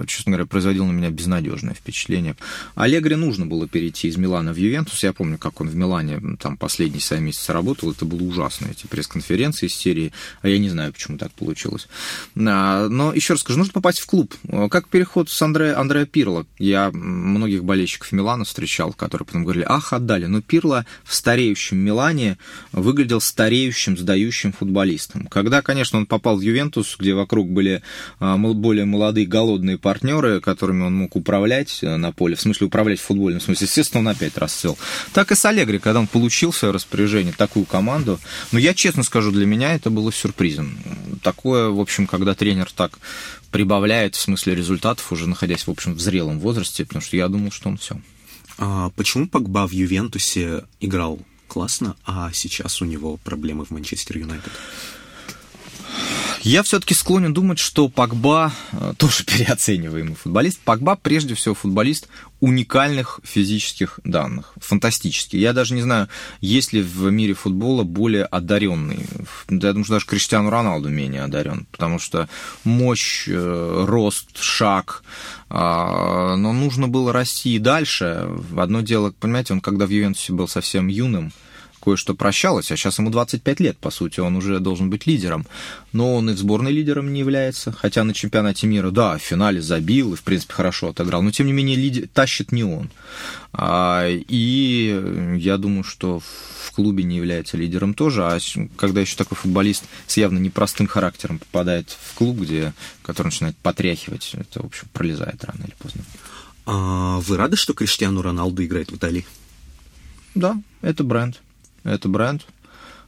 честно говоря, производил на меня безнадежное впечатление. Аллегри нужно было перейти из Милана в Ювентус. Я помню, как он в Милане там последние свои месяцы работал. Это было ужасно, эти пресс-конференции из серии. А я не знаю, почему так получилось. А, но еще раз скажу, нужно попасть в клуб. Как переход с Андре, Андреа Пирло. Я многих болельщиков Милана встречал, которые потом говорили, ах, отдали. Но Пирло в стареющем Милане выглядел стареющим, сдающим футболистом. Когда, конечно, он попал в Ювентус, где вокруг были а, более молодые, голодные партнеры, которыми он мог управлять э, на поле, в смысле управлять в футбольном смысле, естественно, он опять расцвел. Так и с Аллегри, когда он получил свое распоряжение такую команду, но я честно скажу, для меня это было сюрпризом. Такое, в общем, когда тренер так прибавляет в смысле результатов, уже находясь, в общем, в зрелом возрасте, потому что я думал, что он все. А почему Погба в Ювентусе играл классно, а сейчас у него проблемы в Манчестер Юнайтед? Я все-таки склонен думать, что Пакба э, тоже переоцениваемый футболист. Пакба прежде всего футболист уникальных физических данных. Фантастический. Я даже не знаю, есть ли в мире футбола более одаренный. Я думаю, что даже Криштиану Роналду менее одарен, потому что мощь, э, рост, шаг, а, но нужно было расти и дальше. Одно дело, понимаете, он когда в Ювентусе был совсем юным, кое-что прощалось, а сейчас ему 25 лет, по сути, он уже должен быть лидером. Но он и в сборной лидером не является, хотя на чемпионате мира, да, в финале забил и, в принципе, хорошо отыграл, но, тем не менее, лидер, тащит не он. А, и я думаю, что в клубе не является лидером тоже, а когда еще такой футболист с явно непростым характером попадает в клуб, где, который начинает потряхивать, это, в общем, пролезает рано или поздно. А вы рады, что Криштиану Роналду играет в Италии? Да, это бренд. Это бренд,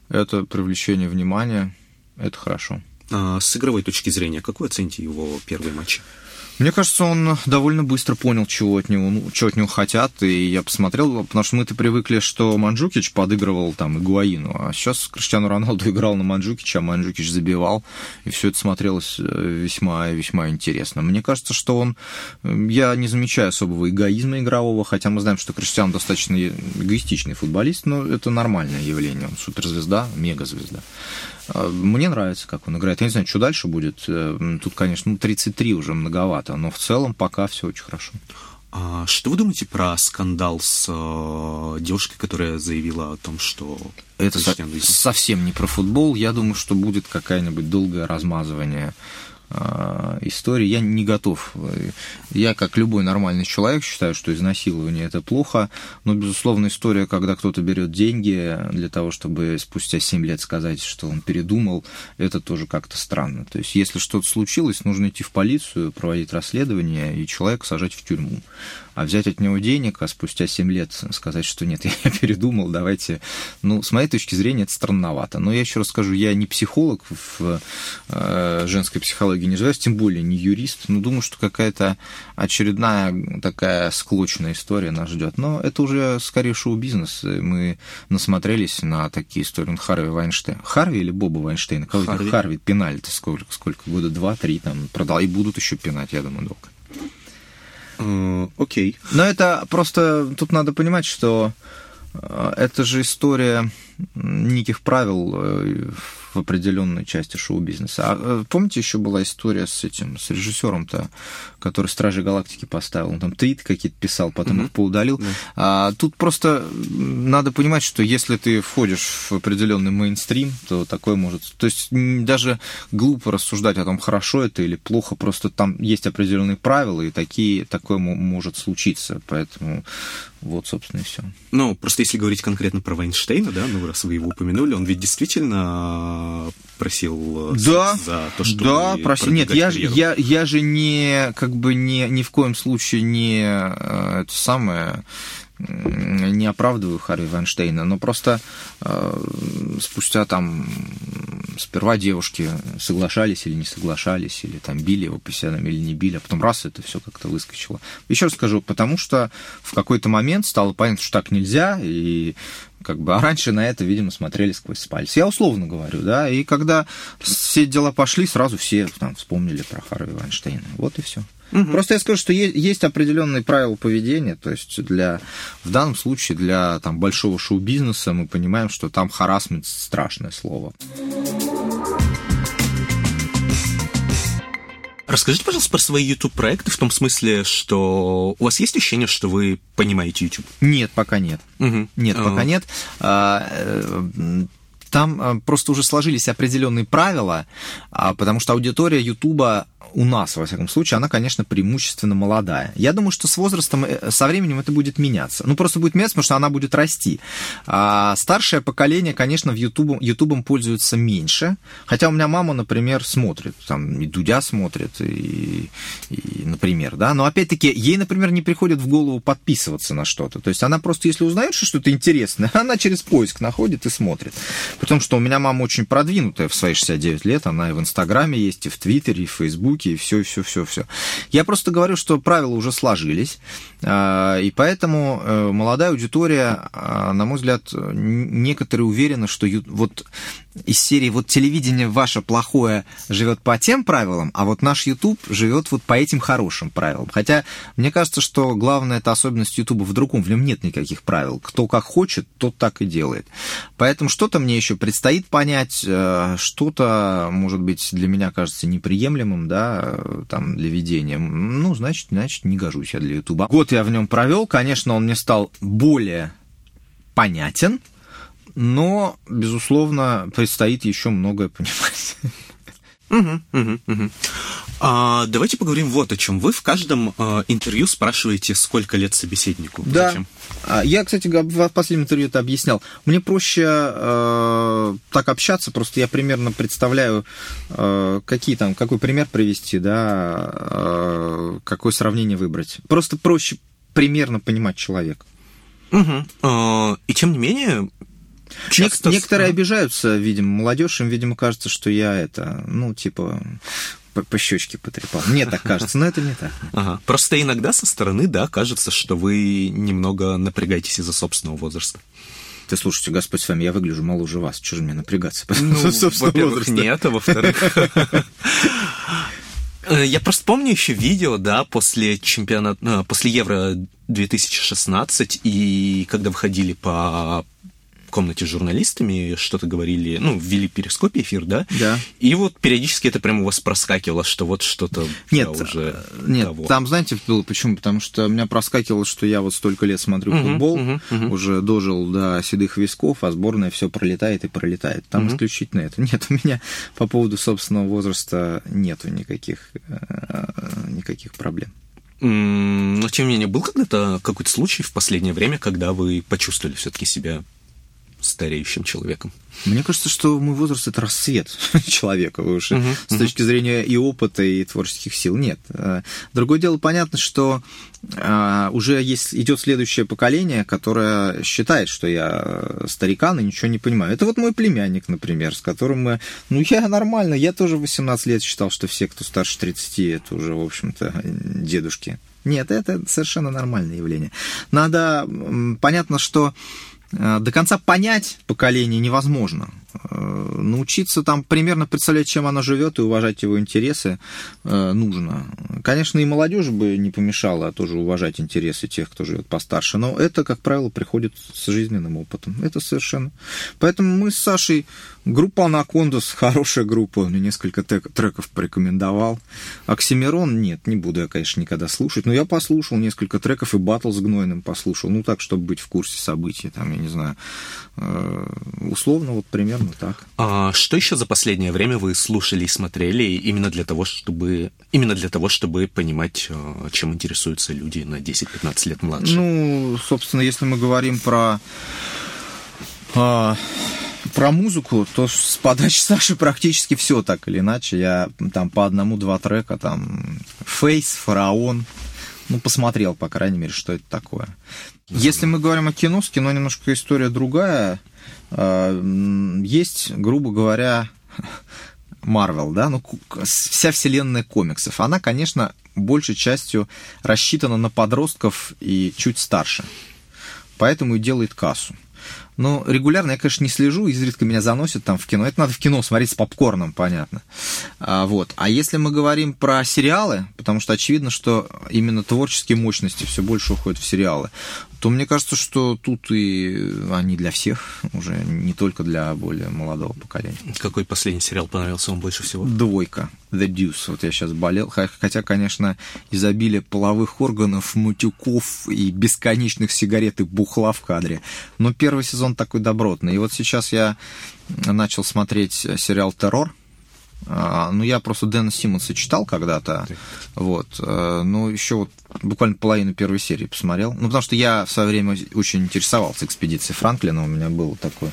это привлечение внимания, это хорошо. А с игровой точки зрения, какой оцените его первый матч? Мне кажется, он довольно быстро понял, чего от него, ну, чего от него хотят, и я посмотрел, потому что мы-то привыкли, что Манджукич подыгрывал там Игуаину, а сейчас Криштиану Роналду играл на Манджукича, а Манджукич забивал, и все это смотрелось э, весьма-весьма интересно. Мне кажется, что он, э, я не замечаю особого эгоизма игрового, хотя мы знаем, что Криштиан достаточно эгоистичный футболист, но это нормальное явление, он суперзвезда, мегазвезда. А, мне нравится, как он играет. Я не знаю, что дальше будет. Э, тут, конечно, ну, 33 уже многовато, но в целом пока все очень хорошо. А что вы думаете про скандал с э, девушкой, которая заявила о том, что... Это со- совсем не про футбол. Я думаю, что будет какое-нибудь долгое размазывание истории. Я не готов. Я, как любой нормальный человек, считаю, что изнасилование это плохо, но, безусловно, история, когда кто-то берет деньги для того, чтобы спустя 7 лет сказать, что он передумал, это тоже как-то странно. То есть, если что-то случилось, нужно идти в полицию, проводить расследование и человека сажать в тюрьму а взять от него денег, а спустя 7 лет сказать, что нет, я передумал, давайте... Ну, с моей точки зрения, это странновато. Но я еще раз скажу, я не психолог в э, женской психологии не разбираюсь, тем более не юрист, но думаю, что какая-то очередная такая склочная история нас ждет. Но это уже скорее шоу-бизнес. Мы насмотрелись на такие истории. Харви Вайнштейн. Харви или Боба Вайнштейна? Харви. Харви пенальти сколько, сколько года? Два-три там продал. И будут еще пинать, я думаю, долго. Окей. Okay. Но это просто... Тут надо понимать, что э, это же история никаких правил э, в определенной части шоу-бизнеса. А э, помните, еще была история с этим, с режиссером-то, который Стражи Галактики поставил? Он там твит какие-то писал, потом mm-hmm. их поудалил. Mm-hmm. А, тут просто надо понимать, что если ты входишь в определенный мейнстрим, то такое может... То есть даже глупо рассуждать о том, хорошо это или плохо, просто там есть определенные правила, и такие, такое может случиться. Поэтому вот, собственно, и все. Ну, просто если говорить конкретно про Вайнштейна, да, ну, раз вы его упомянули, он ведь действительно просил э, да, за то, что Да, просил. Нет, я, я, я же не, как бы, не, ни в коем случае не э, это самое не оправдываю Харви Вайнштейна, но просто э, спустя там сперва девушки соглашались или не соглашались, или там били его постоянно или не били, а потом раз это все как-то выскочило. Еще раз скажу, потому что в какой-то момент стало понятно, что так нельзя, и как бы, а раньше на это, видимо, смотрели сквозь пальцы. Я условно говорю, да, и когда все дела пошли, сразу все там вспомнили про Харви Вайнштейна. Вот и все. Угу. Просто я скажу, что есть, есть определенные правила поведения, то есть для, в данном случае для там, большого шоу-бизнеса мы понимаем, что там харасмент страшное слово. Расскажите, пожалуйста, про свои YouTube-проекты в том смысле, что у вас есть ощущение, что вы понимаете YouTube? Нет, пока нет. Угу. Нет, пока нет. Там э, просто уже сложились определенные правила, а, потому что аудитория Ютуба у нас, во всяком случае, она, конечно, преимущественно молодая. Я думаю, что с возрастом, э, со временем это будет меняться. Ну, просто будет меняться, потому что она будет расти. А старшее поколение, конечно, в Ютубом, Ютубом пользуется меньше. Хотя у меня мама, например, смотрит. Там и Дудя смотрит, и, и например, да. Но, опять-таки, ей, например, не приходит в голову подписываться на что-то. То есть она просто, если узнает, что что-то интересное, она через поиск находит и смотрит. Потому что у меня мама очень продвинутая в свои 69 лет. Она и в Инстаграме есть, и в Твиттере, и в Фейсбуке и все, и все, все, все. Я просто говорю, что правила уже сложились, и поэтому э, молодая аудитория, а, на мой взгляд, некоторые уверены, что вот из серии вот телевидение ваше плохое живет по тем правилам, а вот наш YouTube живет вот по этим хорошим правилам. Хотя мне кажется, что главная это особенность YouTube в другом, в нем нет никаких правил. Кто как хочет, тот так и делает. Поэтому что-то мне еще предстоит понять, э, что-то, может быть, для меня кажется неприемлемым, да, там, для ведения. Ну, значит, значит, не гожусь я для YouTube. Год я в нем провел, конечно, он мне стал более понятен, но, безусловно, предстоит еще многое понимать. Угу, угу, угу. А, давайте поговорим вот о чем. Вы в каждом а, интервью спрашиваете, сколько лет собеседнику. Да. Зачем? А, я, кстати, в последнем интервью это объяснял. Мне проще э, так общаться, просто я примерно представляю, э, какие там, какой пример привести, да, э, какое сравнение выбрать. Просто проще примерно понимать человека. Угу. И тем не менее, Часто... Некоторые обижаются, видимо, молодежь, им, видимо, кажется, что я это, ну, типа, по, по щечке потрепал. Мне так кажется, но это не так. Ага. Просто иногда со стороны, да, кажется, что вы немного напрягаетесь из-за собственного возраста. Ты слушайте, Господь с вами, я выгляжу моложе вас. Чего же мне напрягаться? Ну, во-первых, нет, а во-вторых... Э, я просто помню еще видео, да, после чемпионата, э, после Евро 2016, и когда выходили по комнате с журналистами, что-то говорили, ну, ввели перископе эфир, да? Да. И вот периодически это прямо у вас проскакивало, что вот что-то нет, уже э, Нет, того. там, знаете, было почему? Потому что у меня проскакивало, что я вот столько лет смотрю uh-huh, футбол, uh-huh, uh-huh. уже дожил до седых висков, а сборная все пролетает и пролетает. Там uh-huh. исключительно это. Нет, у меня по поводу собственного возраста нету никаких, э, никаких проблем. Но, тем не менее, был когда-то какой-то случай в последнее время, когда вы почувствовали все-таки себя стареющим человеком. Мне кажется, что мой возраст это расцвет человека выше uh-huh, с точки зрения и опыта, и творческих сил. Нет. Э, другое дело, понятно, что э, уже есть, идет следующее поколение, которое считает, что я старикан и ничего не понимаю. Это вот мой племянник, например, с которым мы... Ну, я нормально, я тоже 18 лет считал, что все, кто старше 30, это уже, в общем-то, дедушки. Нет, это совершенно нормальное явление. Надо... Понятно, что до конца понять поколение невозможно. Э, научиться там примерно представлять, чем оно живет, и уважать его интересы э, нужно. Конечно, и молодежь бы не помешала тоже уважать интересы тех, кто живет постарше, но это, как правило, приходит с жизненным опытом. Это совершенно. Поэтому мы с Сашей группа Анакондас, хорошая группа, он мне несколько треков порекомендовал. Оксимирон нет, не буду я, конечно, никогда слушать, но я послушал несколько треков и батл с Гнойным послушал, ну так, чтобы быть в курсе событий, там, я не знаю, э, условно, вот примерно Примерно так. А что еще за последнее время вы слушали и смотрели именно для того, чтобы, именно для того, чтобы понимать, э, чем интересуются люди на 10-15 лет младше? Ну, собственно, если мы говорим про а, про музыку, то с подачи Саши практически все так или иначе. Я там по одному-два трека, там Фейс, Фараон, ну, посмотрел, по крайней мере, что это такое. Если мы говорим о кино, с кино немножко история другая. А, есть, грубо говоря, Марвел, да, ну, вся вселенная комиксов, она, конечно, большей частью рассчитана на подростков и чуть старше. Поэтому и делает кассу. Но регулярно я, конечно, не слежу, изредка меня заносят там в кино. Это надо в кино смотреть с попкорном, понятно. А, вот. А если мы говорим про сериалы, потому что очевидно, что именно творческие мощности все больше уходят в сериалы, то мне кажется, что тут и они для всех, уже не только для более молодого поколения. Какой последний сериал понравился вам больше всего? Двойка. The Deuce. Вот я сейчас болел. Хотя, конечно, изобилие половых органов, мутюков и бесконечных сигарет и бухла в кадре. Но первый сезон такой добротный. И вот сейчас я начал смотреть сериал «Террор», а, ну, я просто Дэна Симмонса читал когда-то, вот, э, ну, еще вот буквально половину первой серии посмотрел, ну, потому что я в свое время очень интересовался экспедицией Франклина, у меня было такое,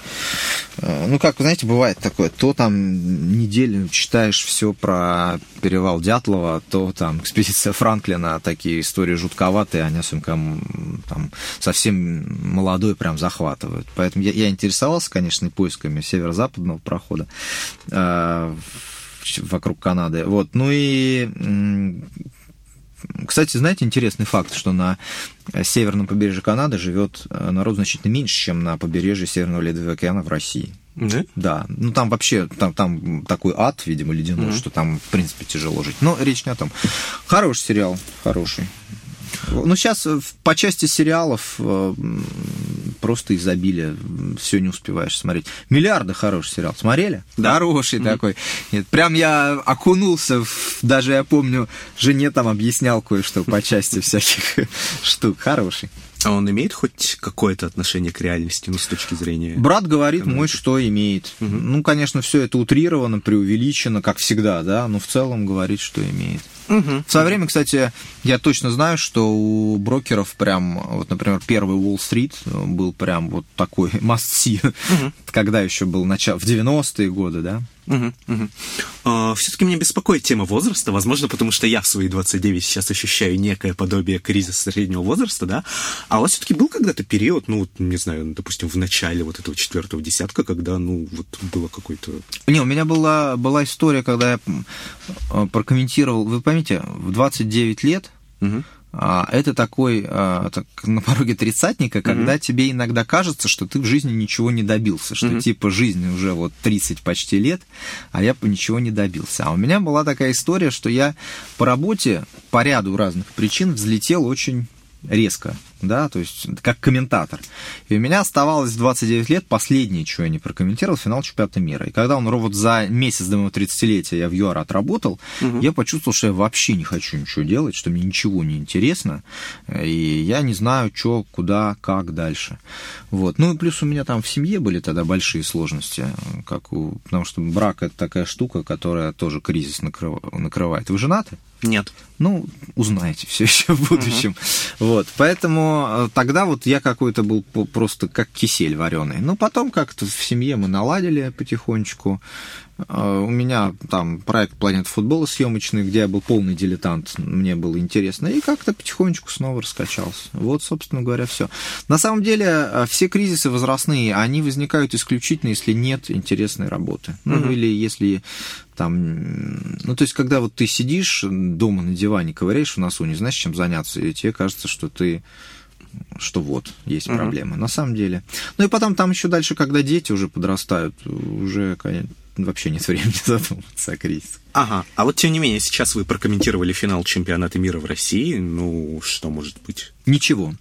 э, ну, как, знаете, бывает такое, то там неделю читаешь все про перевал Дятлова, то там экспедиция Франклина, такие истории жутковатые, они особенно там совсем молодой прям захватывают, поэтому я, я интересовался, конечно, поисками северо-западного прохода, э, вокруг Канады. Вот. Ну и кстати, знаете, интересный факт, что на северном побережье Канады живет э, народ значительно меньше, чем на побережье Северного Ледового океана в России. Да? Да. Ну, там вообще, там, там такой ад, видимо, ледяной, mm-hmm. что там, в принципе, тяжело жить. Но речь не о том. Хороший сериал, хороший. Ну, сейчас э, по части сериалов э, просто изобилие, все не успеваешь смотреть. Миллиарды хороший сериал. Смотрели? Да. Хороший mm-hmm. такой. Нет, прям я окунулся, в, даже я помню, жене там объяснял кое-что по части всяких штук. Хороший. А он имеет хоть какое-то отношение к реальности, ну, с точки зрения... Брат говорит мой, что имеет. Угу. Ну, конечно, все это утрировано, преувеличено, как всегда, да, но в целом говорит, что имеет. Угу. В свое время, кстати, я точно знаю, что у брокеров прям, вот, например, первый Уолл-стрит был прям вот такой must-see, угу. когда еще был начало, в 90-е годы, да. Угу, угу. А, Все-таки меня беспокоит тема возраста, возможно, потому что я в свои 29 сейчас ощущаю некое подобие кризиса среднего возраста, да, а у вас все-таки был когда-то период, ну, не знаю, допустим, в начале вот этого четвертого десятка, когда, ну, вот было какой-то... Не, у меня была, была история, когда я э, прокомментировал, вы поймите, в 29 лет угу а, это такой а, так, на пороге тридцатника, когда mm-hmm. тебе иногда кажется, что ты в жизни ничего не добился, что mm-hmm. типа жизни уже вот 30 почти лет, а я ничего не добился. А у меня была такая история, что я по работе по ряду разных причин взлетел очень резко да, то есть как комментатор. И у меня оставалось 29 лет, последнее, что я не прокомментировал, финал чемпионата мира. И когда он вот за месяц до моего 30-летия я в ЮАР отработал, угу. я почувствовал, что я вообще не хочу ничего делать, что мне ничего не интересно, и я не знаю, что, куда, как дальше. Вот. Ну и плюс у меня там в семье были тогда большие сложности, как у... потому что брак это такая штука, которая тоже кризис накрыв... накрывает. Вы женаты? Нет. Ну, узнаете все еще в будущем. Угу. Вот. Поэтому Э, тогда вот я какой-то был просто как кисель вареный. Но потом как-то в семье мы наладили потихонечку. Э, у меня там проект «Планета футбола» съемочный, где я был полный дилетант, мне было интересно, и как-то потихонечку снова раскачался. Вот, собственно говоря, все. На самом деле, э, все кризисы возрастные, они возникают исключительно, если нет интересной работы. Ну, mm-hmm. или если там, ну, то есть, когда вот ты сидишь дома на диване, ковыряешь в носу, не знаешь, чем заняться, и тебе кажется, что ты что вот, есть uh-huh. проблемы. На самом деле. Ну и потом там еще дальше, когда дети уже подрастают, уже, конечно, вообще нет времени задуматься о кризисе. Ага. А вот тем не менее, сейчас вы прокомментировали финал чемпионата мира в России. Ну, что может быть? Ничего.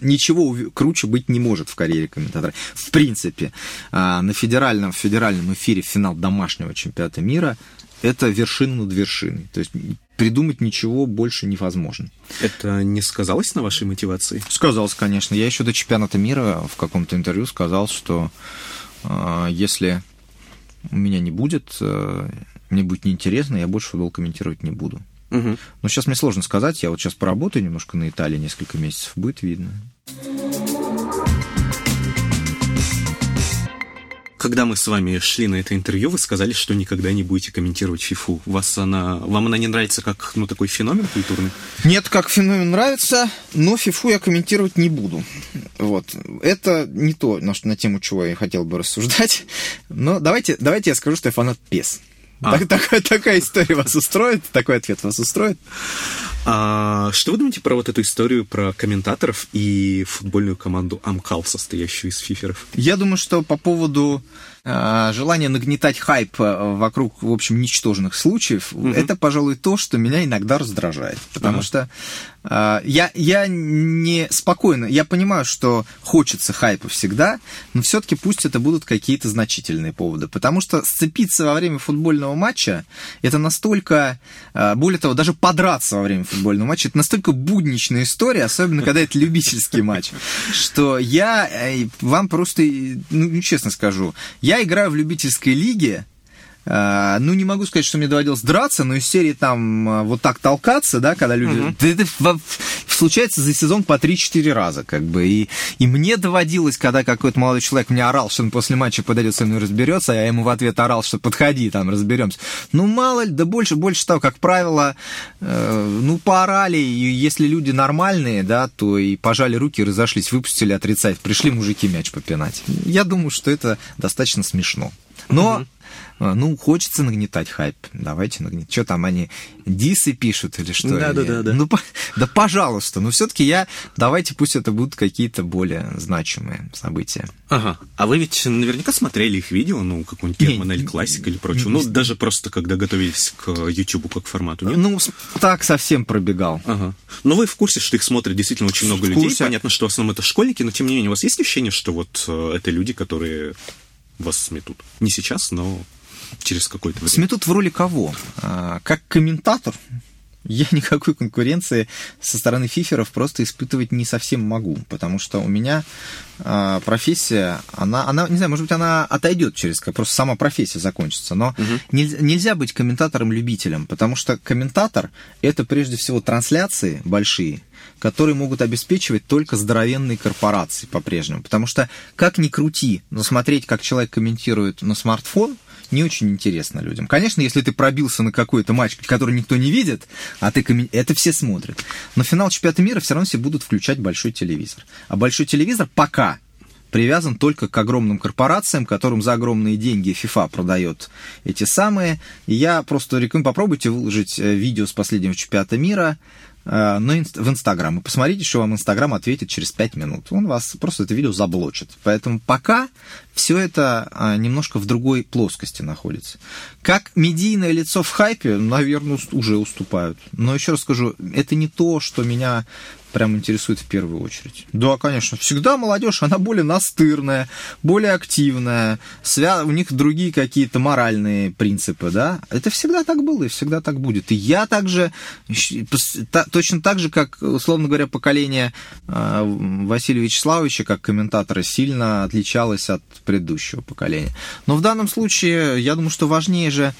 Ничего круче быть не может в карьере комментатора. В принципе, а, на федеральном, федеральном эфире финал домашнего чемпионата мира это вершина над вершиной. То есть придумать ничего больше невозможно. Это не сказалось на вашей мотивации? Сказалось, конечно. Я еще до чемпионата мира в каком-то интервью сказал, что э, если у меня не будет, э, мне будет неинтересно, я больше футбол комментировать не буду. Угу. Но сейчас мне сложно сказать, я вот сейчас поработаю немножко на Италии несколько месяцев, будет видно. Когда мы с вами шли на это интервью, вы сказали, что никогда не будете комментировать ФИФУ. Вас она, вам она не нравится как ну, такой феномен культурный? Нет, как феномен нравится, но ФИФУ я комментировать не буду. Вот. Это не то, на, на тему чего я хотел бы рассуждать. Но давайте, давайте я скажу, что я фанат ПЕС. А. Так, такая, такая история вас устроит? Такой ответ вас устроит? А, что вы думаете про вот эту историю про комментаторов и футбольную команду Амкал, состоящую из фиферов? Я думаю, что по поводу э, желания нагнетать хайп э, вокруг, в общем, ничтожных случаев, угу. это, пожалуй, то, что меня иногда раздражает. Потому ага. что э, я, я не спокойно, я понимаю, что хочется хайпа всегда, но все-таки пусть это будут какие-то значительные поводы. Потому что сцепиться во время футбольного матча, это настолько, э, более того, даже подраться во время футбольного матча, это настолько будничная история, особенно когда это любительский матч, что я э, вам просто, ну, честно скажу, я играю в любительской лиге, ну, не могу сказать, что мне доводилось драться, но из серии там uh, вот так толкаться, да, когда люди... Uh-huh. Это, это случается за сезон по 3-4 раза, как бы. И, и мне доводилось, когда какой-то молодой человек мне орал, что он после матча подойдет со мной разберется, а я ему в ответ орал, что подходи, там, разберемся. Ну, мало ли, да больше, больше того, как правило, э, ну, поорали, и если люди нормальные, да, то и пожали руки, разошлись, выпустили отрицать, пришли мужики мяч попинать. Я думаю, что это достаточно смешно. Но uh-huh. А, ну, хочется нагнетать хайп. Давайте нагнетать. Что там они, дисы пишут или что? Да, да, да, да. Ну, да, пожалуйста. Но все-таки я... Давайте пусть это будут какие-то более значимые события. Ага. А вы ведь наверняка смотрели их видео, ну, какой-нибудь Герман или Классик или прочее. Ну, даже просто когда готовились к YouTube как формату, нет? Ну, так совсем пробегал. Ага. Но вы в курсе, что их смотрит действительно очень много людей. Понятно, что в основном это школьники, но тем не менее, у вас есть ощущение, что вот э, это люди, которые вас сметут? Не сейчас, но через какое-то время. Сметут в роли кого? А, как комментатор? Я никакой конкуренции со стороны фиферов просто испытывать не совсем могу, потому что у меня э, профессия, она, она, не знаю, может быть, она отойдет через, просто сама профессия закончится, но угу. нельзя, нельзя быть комментатором-любителем, потому что комментатор это прежде всего трансляции большие, которые могут обеспечивать только здоровенные корпорации по-прежнему, потому что как ни крути, но смотреть, как человек комментирует на смартфон – не очень интересно людям. Конечно, если ты пробился на какой-то матч, который никто не видит, а ты коммен... это все смотрят. Но финал чемпионата мира все равно все будут включать большой телевизор. А большой телевизор пока привязан только к огромным корпорациям, которым за огромные деньги FIFA продает эти самые. И я просто рекомендую, попробуйте выложить э, видео с последнего чемпионата мира, Э, но в Инстаграм. И посмотрите, что вам Инстаграм ответит через 5 минут. Он вас просто это видео заблочит. Поэтому пока все это а, немножко в другой плоскости находится. Как медийное лицо в хайпе, наверное, уже уступают. Но еще раз скажу, это не то, что меня прям интересует в первую очередь. Да, конечно. Всегда молодежь, она более настырная, более активная, свя... у них другие какие-то моральные принципы, да. Это всегда так было и всегда так будет. И я также, точно так же, как, условно говоря, поколение а, Василия Вячеславовича, как комментатора, сильно отличалось от предыдущего поколения. Но в данном случае, я думаю, что важнее же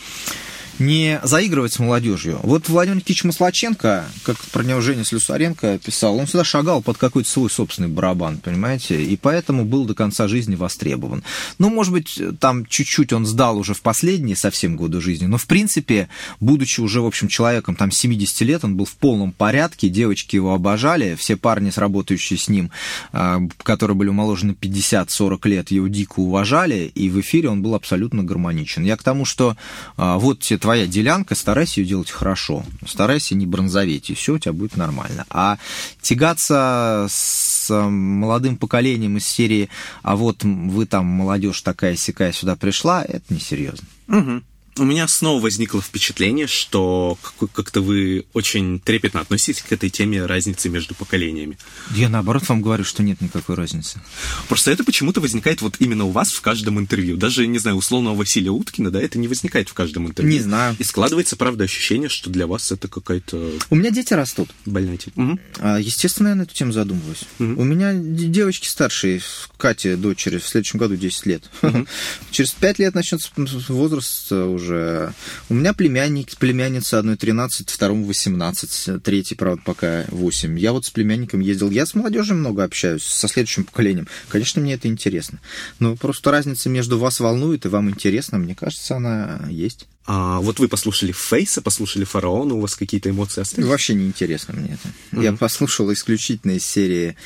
не заигрывать с молодежью. Вот Владимир Никитич Маслаченко, как про него Женя Слюсаренко писал, он всегда шагал под какой-то свой собственный барабан, понимаете, и поэтому был до конца жизни востребован. Ну, может быть, там чуть-чуть он сдал уже в последние совсем годы жизни, но, в принципе, будучи уже, в общем, человеком там 70 лет, он был в полном порядке, девочки его обожали, все парни, сработающие с ним, а, которые были умоложены 50-40 лет, его дико уважали, и в эфире он был абсолютно гармоничен. Я к тому, что а, вот те твоя делянка, старайся ее делать хорошо, старайся не бронзоветь, и все у тебя будет нормально. А тягаться с молодым поколением из серии, а вот вы там, молодежь такая сякая сюда пришла, это несерьезно. Угу у меня снова возникло впечатление, что как-то вы очень трепетно относитесь к этой теме разницы между поколениями. Я наоборот вам говорю, что нет никакой разницы. Просто это почему-то возникает вот именно у вас в каждом интервью. Даже, не знаю, условного Василия Уткина, да, это не возникает в каждом интервью. Не знаю. И складывается, правда, ощущение, что для вас это какая-то... У меня дети растут. Больная тема. Угу. Естественно, я на эту тему задумываюсь. Угу. У меня девочки старшие, Кате, дочери, в следующем году 10 лет. Угу. Через 5 лет начнется возраст уже уже. У меня племянник, племянница одной 13, второму 18, третий, правда, пока 8. Я вот с племянником ездил. Я с молодежью много общаюсь, со следующим поколением. Конечно, мне это интересно. Но просто разница между вас волнует и вам интересно, мне кажется, она есть. А, вот вы послушали Фейса, послушали Фараона, у вас какие-то эмоции остались? Вообще не интересно мне это. Mm-hmm. Я послушал исключительно из серии,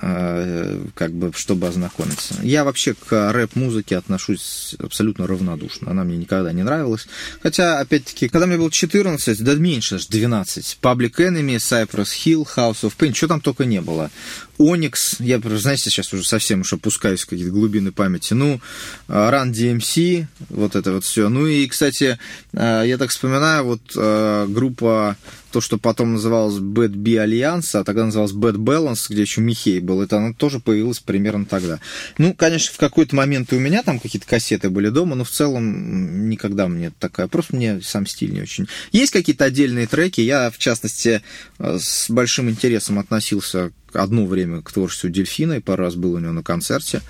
как бы, чтобы ознакомиться. Я вообще к рэп-музыке отношусь абсолютно равнодушно. Она мне никогда не нравилась. Хотя, опять-таки, когда мне было 14, да меньше, аж 12, Public Enemy, Cypress Hill, House of Pain, что там только не было. Оникс, я, знаете, сейчас уже совсем уж опускаюсь в какие-то глубины памяти. Ну, Run DMC, вот это вот все. Ну и, кстати, э, я так вспоминаю, вот э, группа то, что потом называлось Bad B Альянс, а тогда называлось Bad Balance, где еще Михей был, это оно тоже появилось примерно тогда. Ну, конечно, в какой-то момент и у меня там какие-то кассеты были дома, но в целом никогда мне такая, просто мне сам стиль не очень. Есть какие-то отдельные треки, я, в частности, с большим интересом относился одно время к творчеству Дельфина, и пару раз был у него на концерте.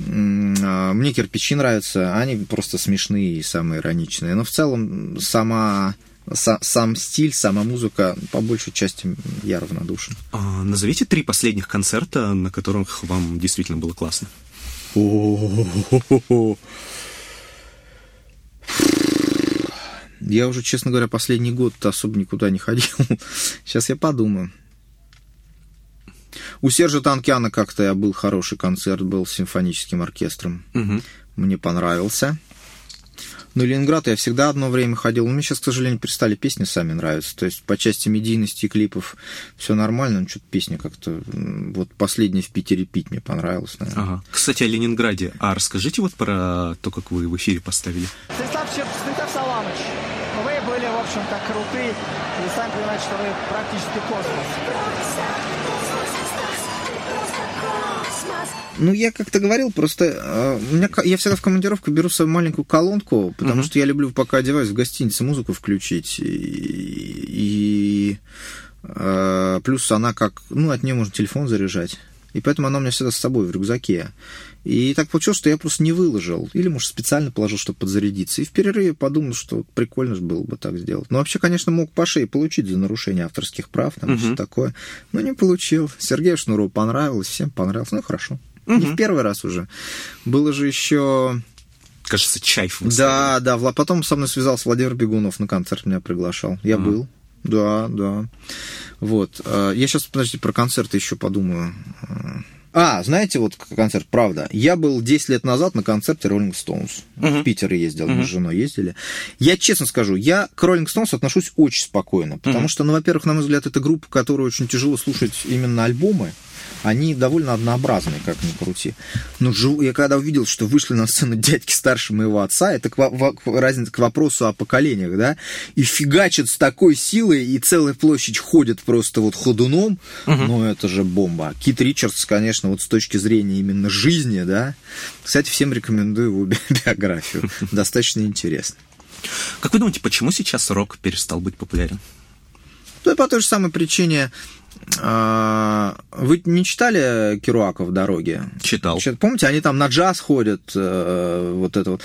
А, мне кирпичи нравятся, они просто смешные и самые ироничные. Но в целом сама сам стиль, сама музыка, по большей части я равнодушен. А, назовите три последних концерта, на которых вам действительно было классно. Я уже, честно говоря, последний год особо никуда не ходил. Сейчас я подумаю. У Сержа Танкяна как-то я был хороший концерт, был с симфоническим оркестром. Угу. Мне понравился. Но Ленинград я всегда одно время ходил. Но мне сейчас, к сожалению, перестали песни сами нравиться. То есть по части медийности и клипов все нормально, но что-то песня как-то... Вот последняя в Питере пить мне понравилась, наверное. Ага. Кстати, о Ленинграде. А расскажите вот про то, как вы в эфире поставили. Станислав, Станислав Саламович, вы были, в общем-то, крутые. И сами понимаете, что вы практически космос. Ну, я как-то говорил, просто э, меня, я всегда в командировку беру свою маленькую колонку, потому uh-huh. что я люблю, пока одеваюсь в гостинице, музыку включить. И, и э, плюс она как, ну, от нее можно телефон заряжать. И поэтому она у меня всегда с собой в рюкзаке. И так получилось, что я просто не выложил. Или, может, специально положил, чтобы подзарядиться. И в перерыве подумал, что прикольно же было бы так сделать. Но вообще, конечно, мог по шее получить за нарушение авторских прав, там, угу. все такое. Но не получил. Сергею Шнурову понравилось, всем понравилось. Ну, хорошо. Угу. Не в первый раз уже. Было же еще кажется, Чайф. Да, да. Потом со мной связался Владимир Бегунов на концерт меня приглашал. Я mm. был. Да, да. Вот. Э, я сейчас, подождите, про концерты еще подумаю. А, знаете, вот концерт, правда. Я был 10 лет назад на концерте Rolling Stones. Uh-huh. В Питер ездил, uh-huh. мы с женой ездили. Я честно скажу, я к Rolling Stones отношусь очень спокойно, потому uh-huh. что, ну, во-первых, на мой взгляд, это группа, которую очень тяжело слушать именно альбомы они довольно однообразные, как ни крути. Но я когда увидел, что вышли на сцену дядьки старше моего отца, это к, разница к вопросу о поколениях, да, и фигачат с такой силой, и целая площадь ходит просто вот ходуном, угу. ну это же бомба. Кит Ричардс, конечно, вот с точки зрения именно жизни, да, кстати, всем рекомендую его биографию, достаточно интересно. Как вы думаете, почему сейчас рок перестал быть популярен? Да по той же самой причине, а, вы не читали Керуака в дороге? Читал. Помните, они там на джаз ходят, э, вот это вот.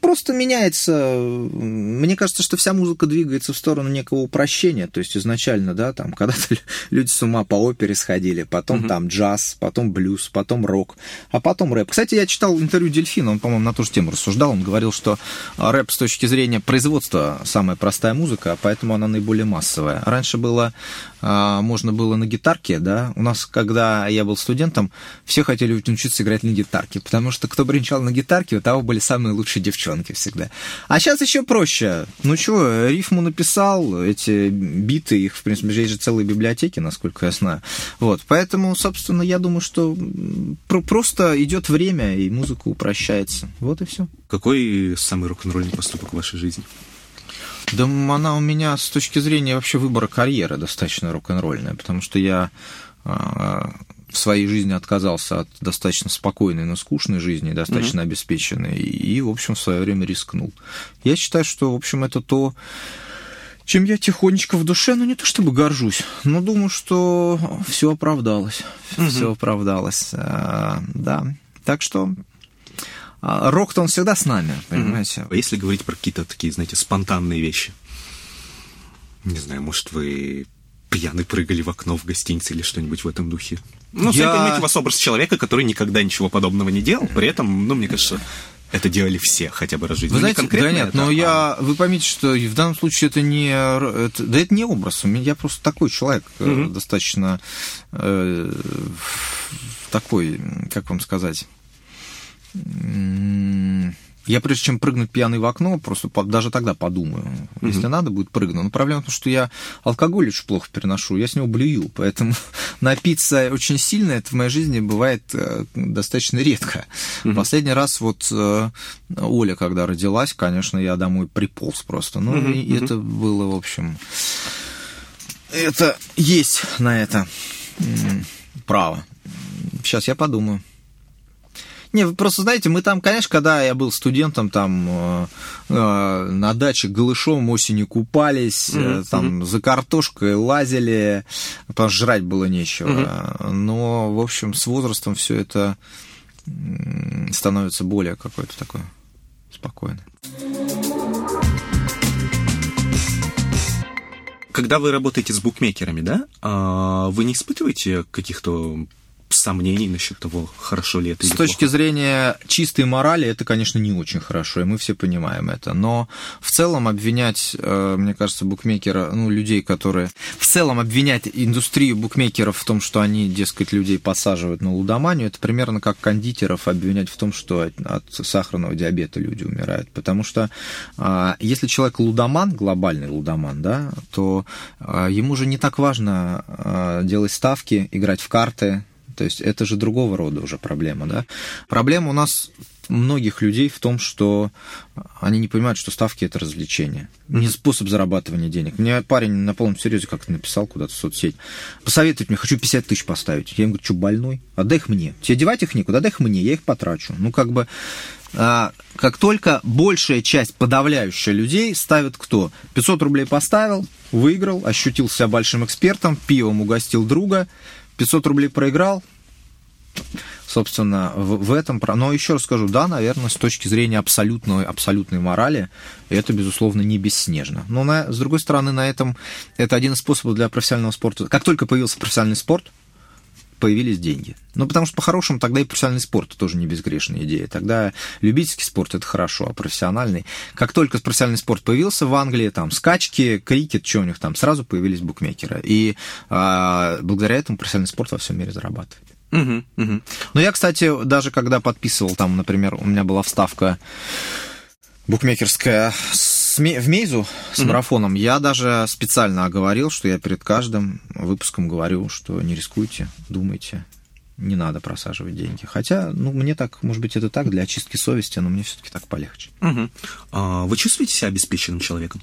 Просто меняется. Мне кажется, что вся музыка двигается в сторону некого упрощения. То есть изначально, да, там когда-то люди с ума по опере сходили, потом угу. там джаз, потом блюз, потом рок, а потом рэп. Кстати, я читал интервью Дельфина, он, по-моему, на ту же тему рассуждал. Он говорил, что рэп с точки зрения производства самая простая музыка, поэтому она наиболее массовая. Раньше было, а, можно было на гитарке, да, у нас, когда я был студентом, все хотели учиться играть на гитарке, потому что кто бренчал на гитарке, у того были самые лучшие девчонки всегда. А сейчас еще проще. Ну чего, рифму написал, эти биты, их, в принципе, есть же целые библиотеки, насколько я знаю. Вот, поэтому, собственно, я думаю, что просто идет время, и музыка упрощается. Вот и все. Какой самый рок-н-ролльный поступок в вашей жизни? Да она у меня с точки зрения вообще выбора карьеры достаточно рок-н-ролльная, потому что я а, в своей жизни отказался от достаточно спокойной, но скучной жизни, достаточно mm-hmm. обеспеченной, и, в общем, в свое время рискнул. Я считаю, что, в общем, это то, чем я тихонечко в душе, ну не то чтобы горжусь, но думаю, что все оправдалось, mm-hmm. все оправдалось, а, да. Так что рок-то он всегда с нами, понимаете? Mm-hmm. Если говорить про какие-то такие, знаете, спонтанные вещи, не знаю, может, вы пьяны прыгали в окно в гостинице или что-нибудь в этом духе? Ну, я... понимаете, у вас образ человека, который никогда ничего подобного не делал, при этом, ну, мне кажется, это делали все хотя бы раз в жизни. Вы Ну, не знаете, да конкретно нет, это, но а- я, вы поймите, что в данном случае это не, это- да это не образ, у меня- я просто такой человек, э, достаточно э, такой, как вам сказать, я прежде чем прыгнуть пьяный в окно, просто по- даже тогда подумаю, если надо будет прыгну. Но проблема в том, что я алкоголь очень плохо переношу, я с него блюю, поэтому напиться очень сильно это в моей жизни бывает э, достаточно редко. Последний раз вот э, Оля, когда родилась, конечно, я домой приполз просто. Ну, и это было, в общем, это есть на это право. Сейчас я подумаю. Не, вы просто знаете, мы там, конечно, когда я был студентом, там э, э, на даче голышом осенью купались, э, там за картошкой лазили, потому что жрать было нечего. Но, в общем, с возрастом все это становится более какое-то такое спокойное. Когда вы работаете с букмекерами, да, а, вы не испытываете каких-то сомнений насчет того, хорошо ли это С точки плохо? зрения чистой морали, это, конечно, не очень хорошо, и мы все понимаем это. Но в целом обвинять, э, мне кажется, букмекера, ну, людей, которые... В целом обвинять индустрию букмекеров в том, что они, дескать, людей подсаживают на лудоманию, это примерно как кондитеров обвинять в том, что от, от сахарного диабета люди умирают. Потому что а, если человек лудоман, глобальный лудоман, да, то а, ему же не так важно делать ставки, играть в карты, то есть это же другого рода уже проблема, да. Проблема у нас многих людей в том, что они не понимают, что ставки это развлечение, не способ зарабатывания денег. Мне парень на полном серьезе как-то написал куда-то в соцсеть. Посоветует мне, хочу 50 тысяч поставить. Я ему говорю, что, больной? Отдай их мне. Тебе девать их некуда, отдай их мне, я их потрачу. Ну, как бы, а, как только большая часть, подавляющая людей ставит кто? 500 рублей поставил, выиграл, ощутил себя большим экспертом, пивом угостил друга, 500 рублей проиграл, собственно, в, в этом... Но еще раз скажу, да, наверное, с точки зрения абсолютной, абсолютной морали, это, безусловно, не бесснежно. Но, на, с другой стороны, на этом это один из способов для профессионального спорта. Как только появился профессиональный спорт, появились деньги. Ну, потому что, по-хорошему, тогда и профессиональный спорт тоже не безгрешная идея. Тогда любительский спорт – это хорошо, а профессиональный... Как только профессиональный спорт появился в Англии, там, скачки, крикет, что у них там, сразу появились букмекеры. И а, благодаря этому профессиональный спорт во всем мире зарабатывает. Мгм, мгм. Но я, кстати, даже когда подписывал, там, например, у меня была вставка букмекерская с Ме- в Мейзу с марафоном, я даже специально оговорил, что я перед каждым выпуском говорю, что не рискуйте, думайте, не надо просаживать деньги. Хотя, ну, мне так, может быть, это так, для очистки совести, но мне все-таки так полегче. Мгм. А Вы чувствуете себя обеспеченным человеком?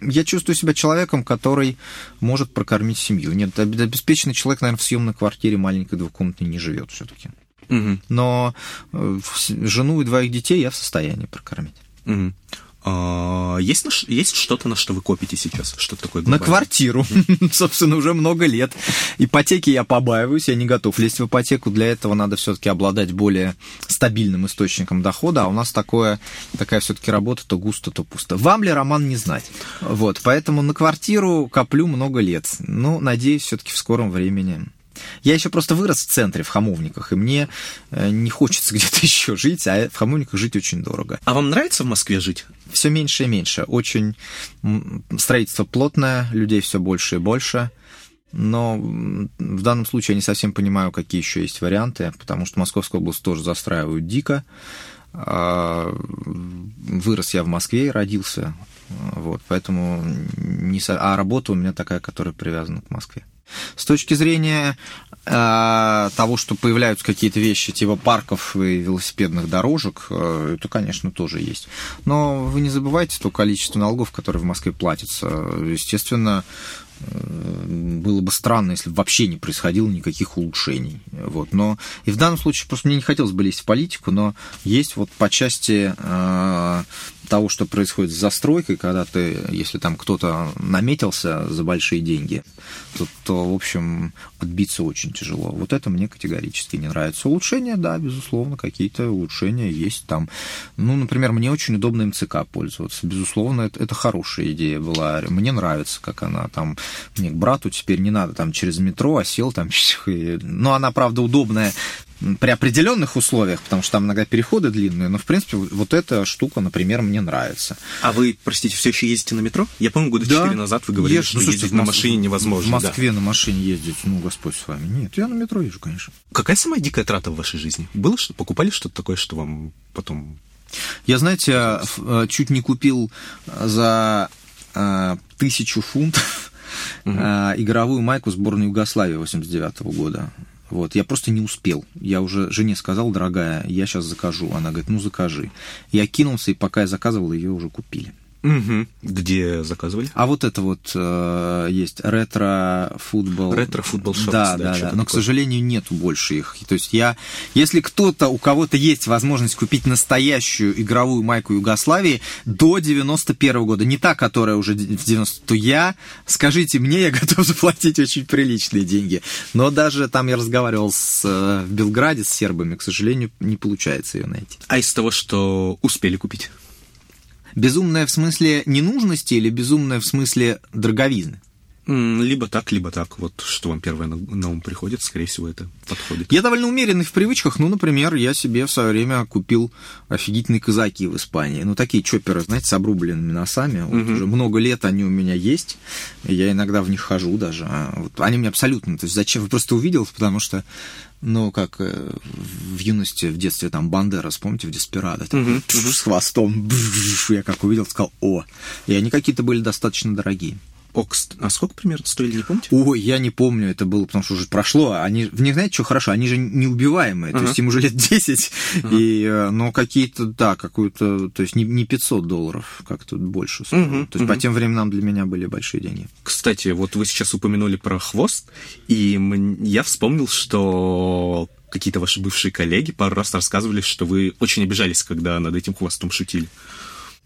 Я чувствую себя человеком, который может прокормить семью. Нет, об- обеспеченный человек, наверное, в съемной квартире маленькой двухкомнатной не живет все-таки. Мгм, Но э, жену и двоих детей я в состоянии прокормить. мгм. А, Есть, на есть что-то, на что вы копите сейчас? Что такое На глобальное? квартиру, собственно, уже много лет. Ипотеки я побаиваюсь, я не готов лезть в ипотеку. Для этого надо все-таки обладать более стабильным источником дохода, а у нас такое, такая все-таки работа то густо, то пусто. Вам ли, Роман, не знать? Вот, поэтому на квартиру коплю много лет. Ну, надеюсь, все-таки в скором времени. Я еще просто вырос в центре, в Хамовниках, и мне э, не хочется где-то еще жить, а в Хамовниках жить очень дорого. А вам нравится в Москве жить? Все меньше и меньше. Очень строительство плотное, людей все больше и больше. Но в данном случае я не совсем понимаю, какие еще есть варианты, потому что Московская область тоже застраивают дико. А, Вырос я в Москве и родился. Вот, поэтому не. А работа у меня такая, которая привязана к Москве. С точки зрения э, того, что появляются какие-то вещи типа парков и велосипедных дорожек, э, это, конечно, тоже есть. Но вы не забывайте то количество налогов, которые в Москве платятся. Естественно, э, было бы странно, если бы вообще не происходило никаких улучшений. Вот. Но и в данном случае просто мне не хотелось бы лезть в политику, но есть вот по части э, того, что происходит с застройкой, когда ты, если там кто-то наметился за большие деньги, то, то, в общем, отбиться очень тяжело. Вот это мне категорически не нравится. Улучшения, да, безусловно, какие-то улучшения есть там. Ну, например, мне очень удобно МЦК пользоваться. Безусловно, это, это хорошая идея была. Мне нравится, как она там... Мне к брату теперь не надо там через метро, а сел там... и- Ну, она, правда, удобная при определенных условиях, потому что там иногда переходы длинные, но, в принципе, вот эта штука, например, мне нравится. А вы, простите, все еще ездите на метро? Я помню, года четыре назад вы говорили, Я- что ну, ездить на машине невозможно. В да. Москве на машине ездить, ну, Господь с вами. Нет, я на метро езжу, конечно. Какая самая дикая трата в вашей жизни? Было что покупали что-то такое, что вам потом... Я, знаете, э, чуть не купил за э, тысячу фунтов э, игровую майку сборной Югославии 89 года. Вот, я просто не успел. Я уже жене сказал, дорогая, я сейчас закажу. Она говорит, ну закажи. Я кинулся, и пока я заказывал, ее уже купили. Мгм. Где заказывали? А вот это вот э, есть ретро-футбол. Ретро-футбол шортс, Да, да, да. Но, к такое. сожалению, нету больше их. То есть я, если кто-то, у кого-то есть возможность купить настоящую игровую майку Югославии до 91 года, не та, которая уже в 90, то я, скажите мне, я готов заплатить очень приличные деньги. Но даже там я разговаривал с, э, в Белграде с сербами, к сожалению, не получается ее найти. А из того, что успели купить? Безумная в смысле ненужности или безумная в смысле дороговизны? Либо так, либо так. Вот что вам первое на, на ум приходит, скорее всего, это подходит. Я довольно умеренный в привычках. Ну, например, я себе в свое время купил офигительные казаки в Испании. Ну, такие чоперы, знаете, с обрубленными носами. Вот уже много лет они у меня есть. Я иногда в них хожу даже. А вот они мне абсолютно... То есть зачем? Вы просто увидел, потому что ну, как э, в юности, в детстве, там, Бандера, помните, в Деспирадо, там, с хвостом, я как увидел, сказал, о, и они какие-то были достаточно дорогие. О, кст- а сколько примерно стоили, не помните? Ой, я не помню, это было, потому что уже прошло. Они, в них, знаете, что хорошо? Они же неубиваемые, то есть им уже лет 10, и, э, но какие-то, да, какую-то, то есть не, не 500 долларов, как-то больше То есть по тем временам для меня были большие деньги. Кстати, вот вы сейчас упомянули про хвост, и я вспомнил, что какие-то ваши бывшие коллеги пару раз рассказывали, что вы очень обижались, когда над этим хвостом шутили.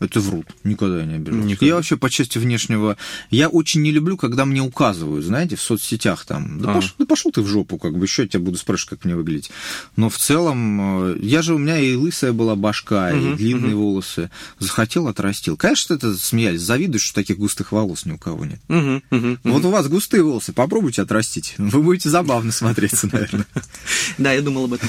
Это врут. Никогда я не обижался. Никогда. Я вообще по части внешнего... Я очень не люблю, когда мне указывают, знаете, в соцсетях там. Да, Ага. пош- да пошел ты в жопу, как бы, еще я тебя буду спрашивать, как мне выглядеть. Но в целом, э, я же, у меня и лысая была башка, и длинные волосы. Захотел, отрастил. Конечно, это смеялись, завидуешь, что таких густых волос ни у кого нет. Вот у вас густые волосы, попробуйте отрастить. Вы будете забавно смотреться, наверное. Да, я думал об этом.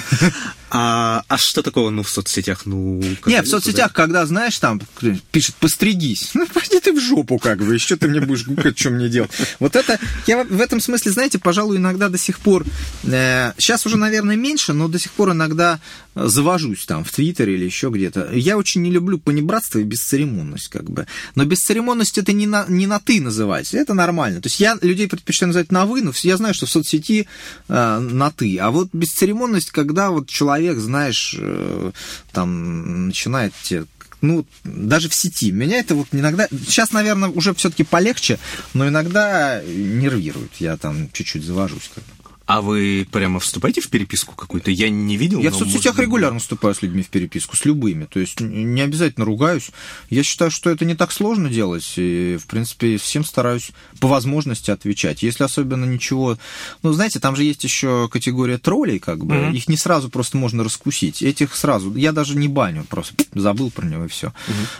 А, а что такого, ну, в соцсетях? Ну, Не, в соцсетях, когда, знаешь, там кто-нибудь пишет «постригись», ну, пойди ты в жопу, как бы, еще ты мне будешь гукать, что мне делать. Вот это, я в этом смысле, знаете, пожалуй, иногда до сих пор, э, сейчас уже, наверное, меньше, но до сих пор иногда э, завожусь там в Твиттере или еще где-то. Я очень не люблю понебратство и бесцеремонность, как бы. Но бесцеремонность это не на, не на «ты» называть, это нормально. То есть я людей предпочитаю называть на «вы», но я знаю, что в соцсети э, на «ты». А вот бесцеремонность, когда вот человек, знаешь, э, там начинает тебе ну, даже в сети. Меня это вот иногда... Сейчас, наверное, уже все-таки полегче, но иногда нервирует. Я там чуть-чуть завожусь. Как бы. А вы прямо вступаете в переписку какую-то? Я не видел. Я в соцсетях может регулярно вступаю с людьми в переписку, с любыми. То есть не обязательно ругаюсь. Я считаю, что это не так сложно делать. И, в принципе, всем стараюсь по возможности отвечать. Если особенно ничего... Ну, знаете, там же есть еще категория троллей, как бы. Мгм. Их не сразу просто можно раскусить. Этих сразу... Я даже не баню, просто забыл про него и все.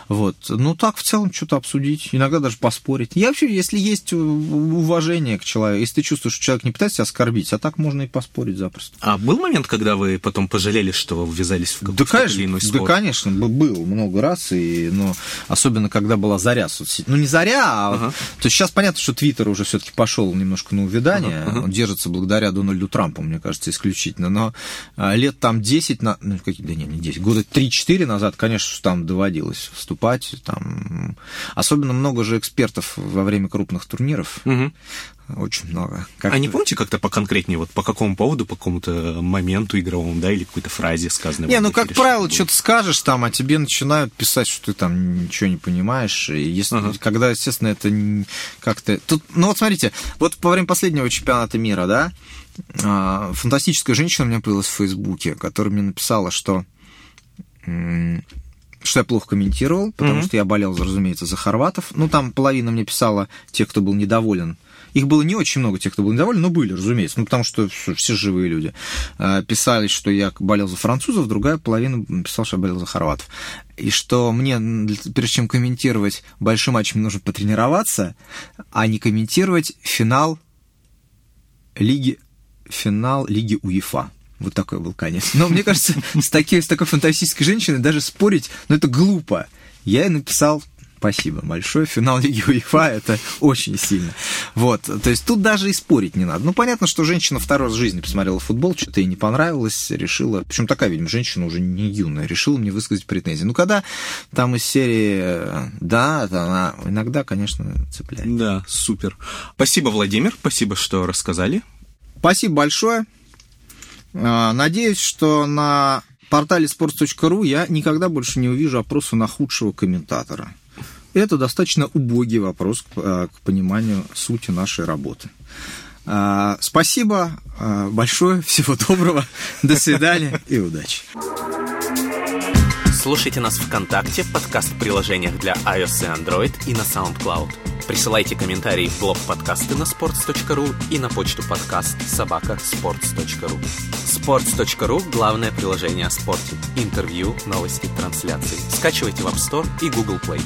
Вот. Ну, так, в целом, что-то обсудить. Иногда даже поспорить. Я вообще, если есть уважение к человеку, если ты чувствуешь, что человек не пытается тебя оскорбить, а так можно и поспорить запросто. А был момент, когда вы потом пожалели, что ввязались в какой-то Да, конечно, иной да, спор? конечно, б- был много раз, и, но особенно когда была заря соцсетей. Ну, не заря, а... Ага. То есть сейчас понятно, что Твиттер уже все-таки пошел немножко на увядание. Ага, ага. Он держится благодаря Дональду Трампу, мне кажется, исключительно. Но а, лет там 10, на... ну, какие, да не, не 10, года 3-4 назад, конечно, там доводилось вступать. Там... Особенно много же экспертов во время крупных турниров. Мгм. Очень много. Как- А не помните как-то поконкретнее, вот по какому поводу, по какому-то моменту игровому, да, или какой-то фразе сказанной? Не, ну, как правило, что-то скажешь там, а тебе начинают писать, что ты там ничего не понимаешь. И если, Ага. Когда, естественно, это как-то... Тут, ну, вот смотрите, вот во время последнего чемпионата мира, да, а, фантастическая женщина у меня появилась в Фейсбуке, которая мне написала, что что я плохо комментировал, потому Мгм. что я болел, разумеется, за хорватов. Ну, там половина мне писала те, кто был недоволен. Их было не очень много, тех, кто был недоволен, но были, разумеется, ну, потому что все, живые люди. Э, Писали, что я болел за французов, другая половина писала, что я болел за хорватов. И что мне, прежде чем комментировать большой матч, мне нужно потренироваться, а не комментировать финал Лиги, финал Лиги УЕФА. Вот такой был конец. Но мне кажется, с, таки, с такой фантастической женщиной даже спорить, ну, это глупо. Я ей написал Спасибо большое. Финал Лиги УЕФА – это очень сильно. Вот, то есть тут даже и спорить не надо. Ну, понятно, что женщина второй раз в жизни посмотрела футбол, что-то ей не понравилось, решила... Причем такая, видимо, женщина уже не юная, решила мне высказать претензии. Ну, когда там из серии «да», она иногда, конечно, цепляет. Да, супер. Спасибо, Владимир, спасибо, что рассказали. Спасибо большое. А, надеюсь, что на портале sports.ru я никогда больше не увижу опроса на худшего комментатора. Это достаточно убогий вопрос к, э, пониманию сути нашей работы. А, спасибо а, большое, всего доброго, до свидания и удачи. Слушайте нас ВКонтакте, подкаст-приложениях для iOS и Android и на SoundCloud. Присылайте комментарии в блог подкасты на sports.ru и на почту подкаст собака sports.ru. Sports.ru – главное приложение о спорте. Интервью, новости, трансляции. Скачивайте в App Store и Google Play.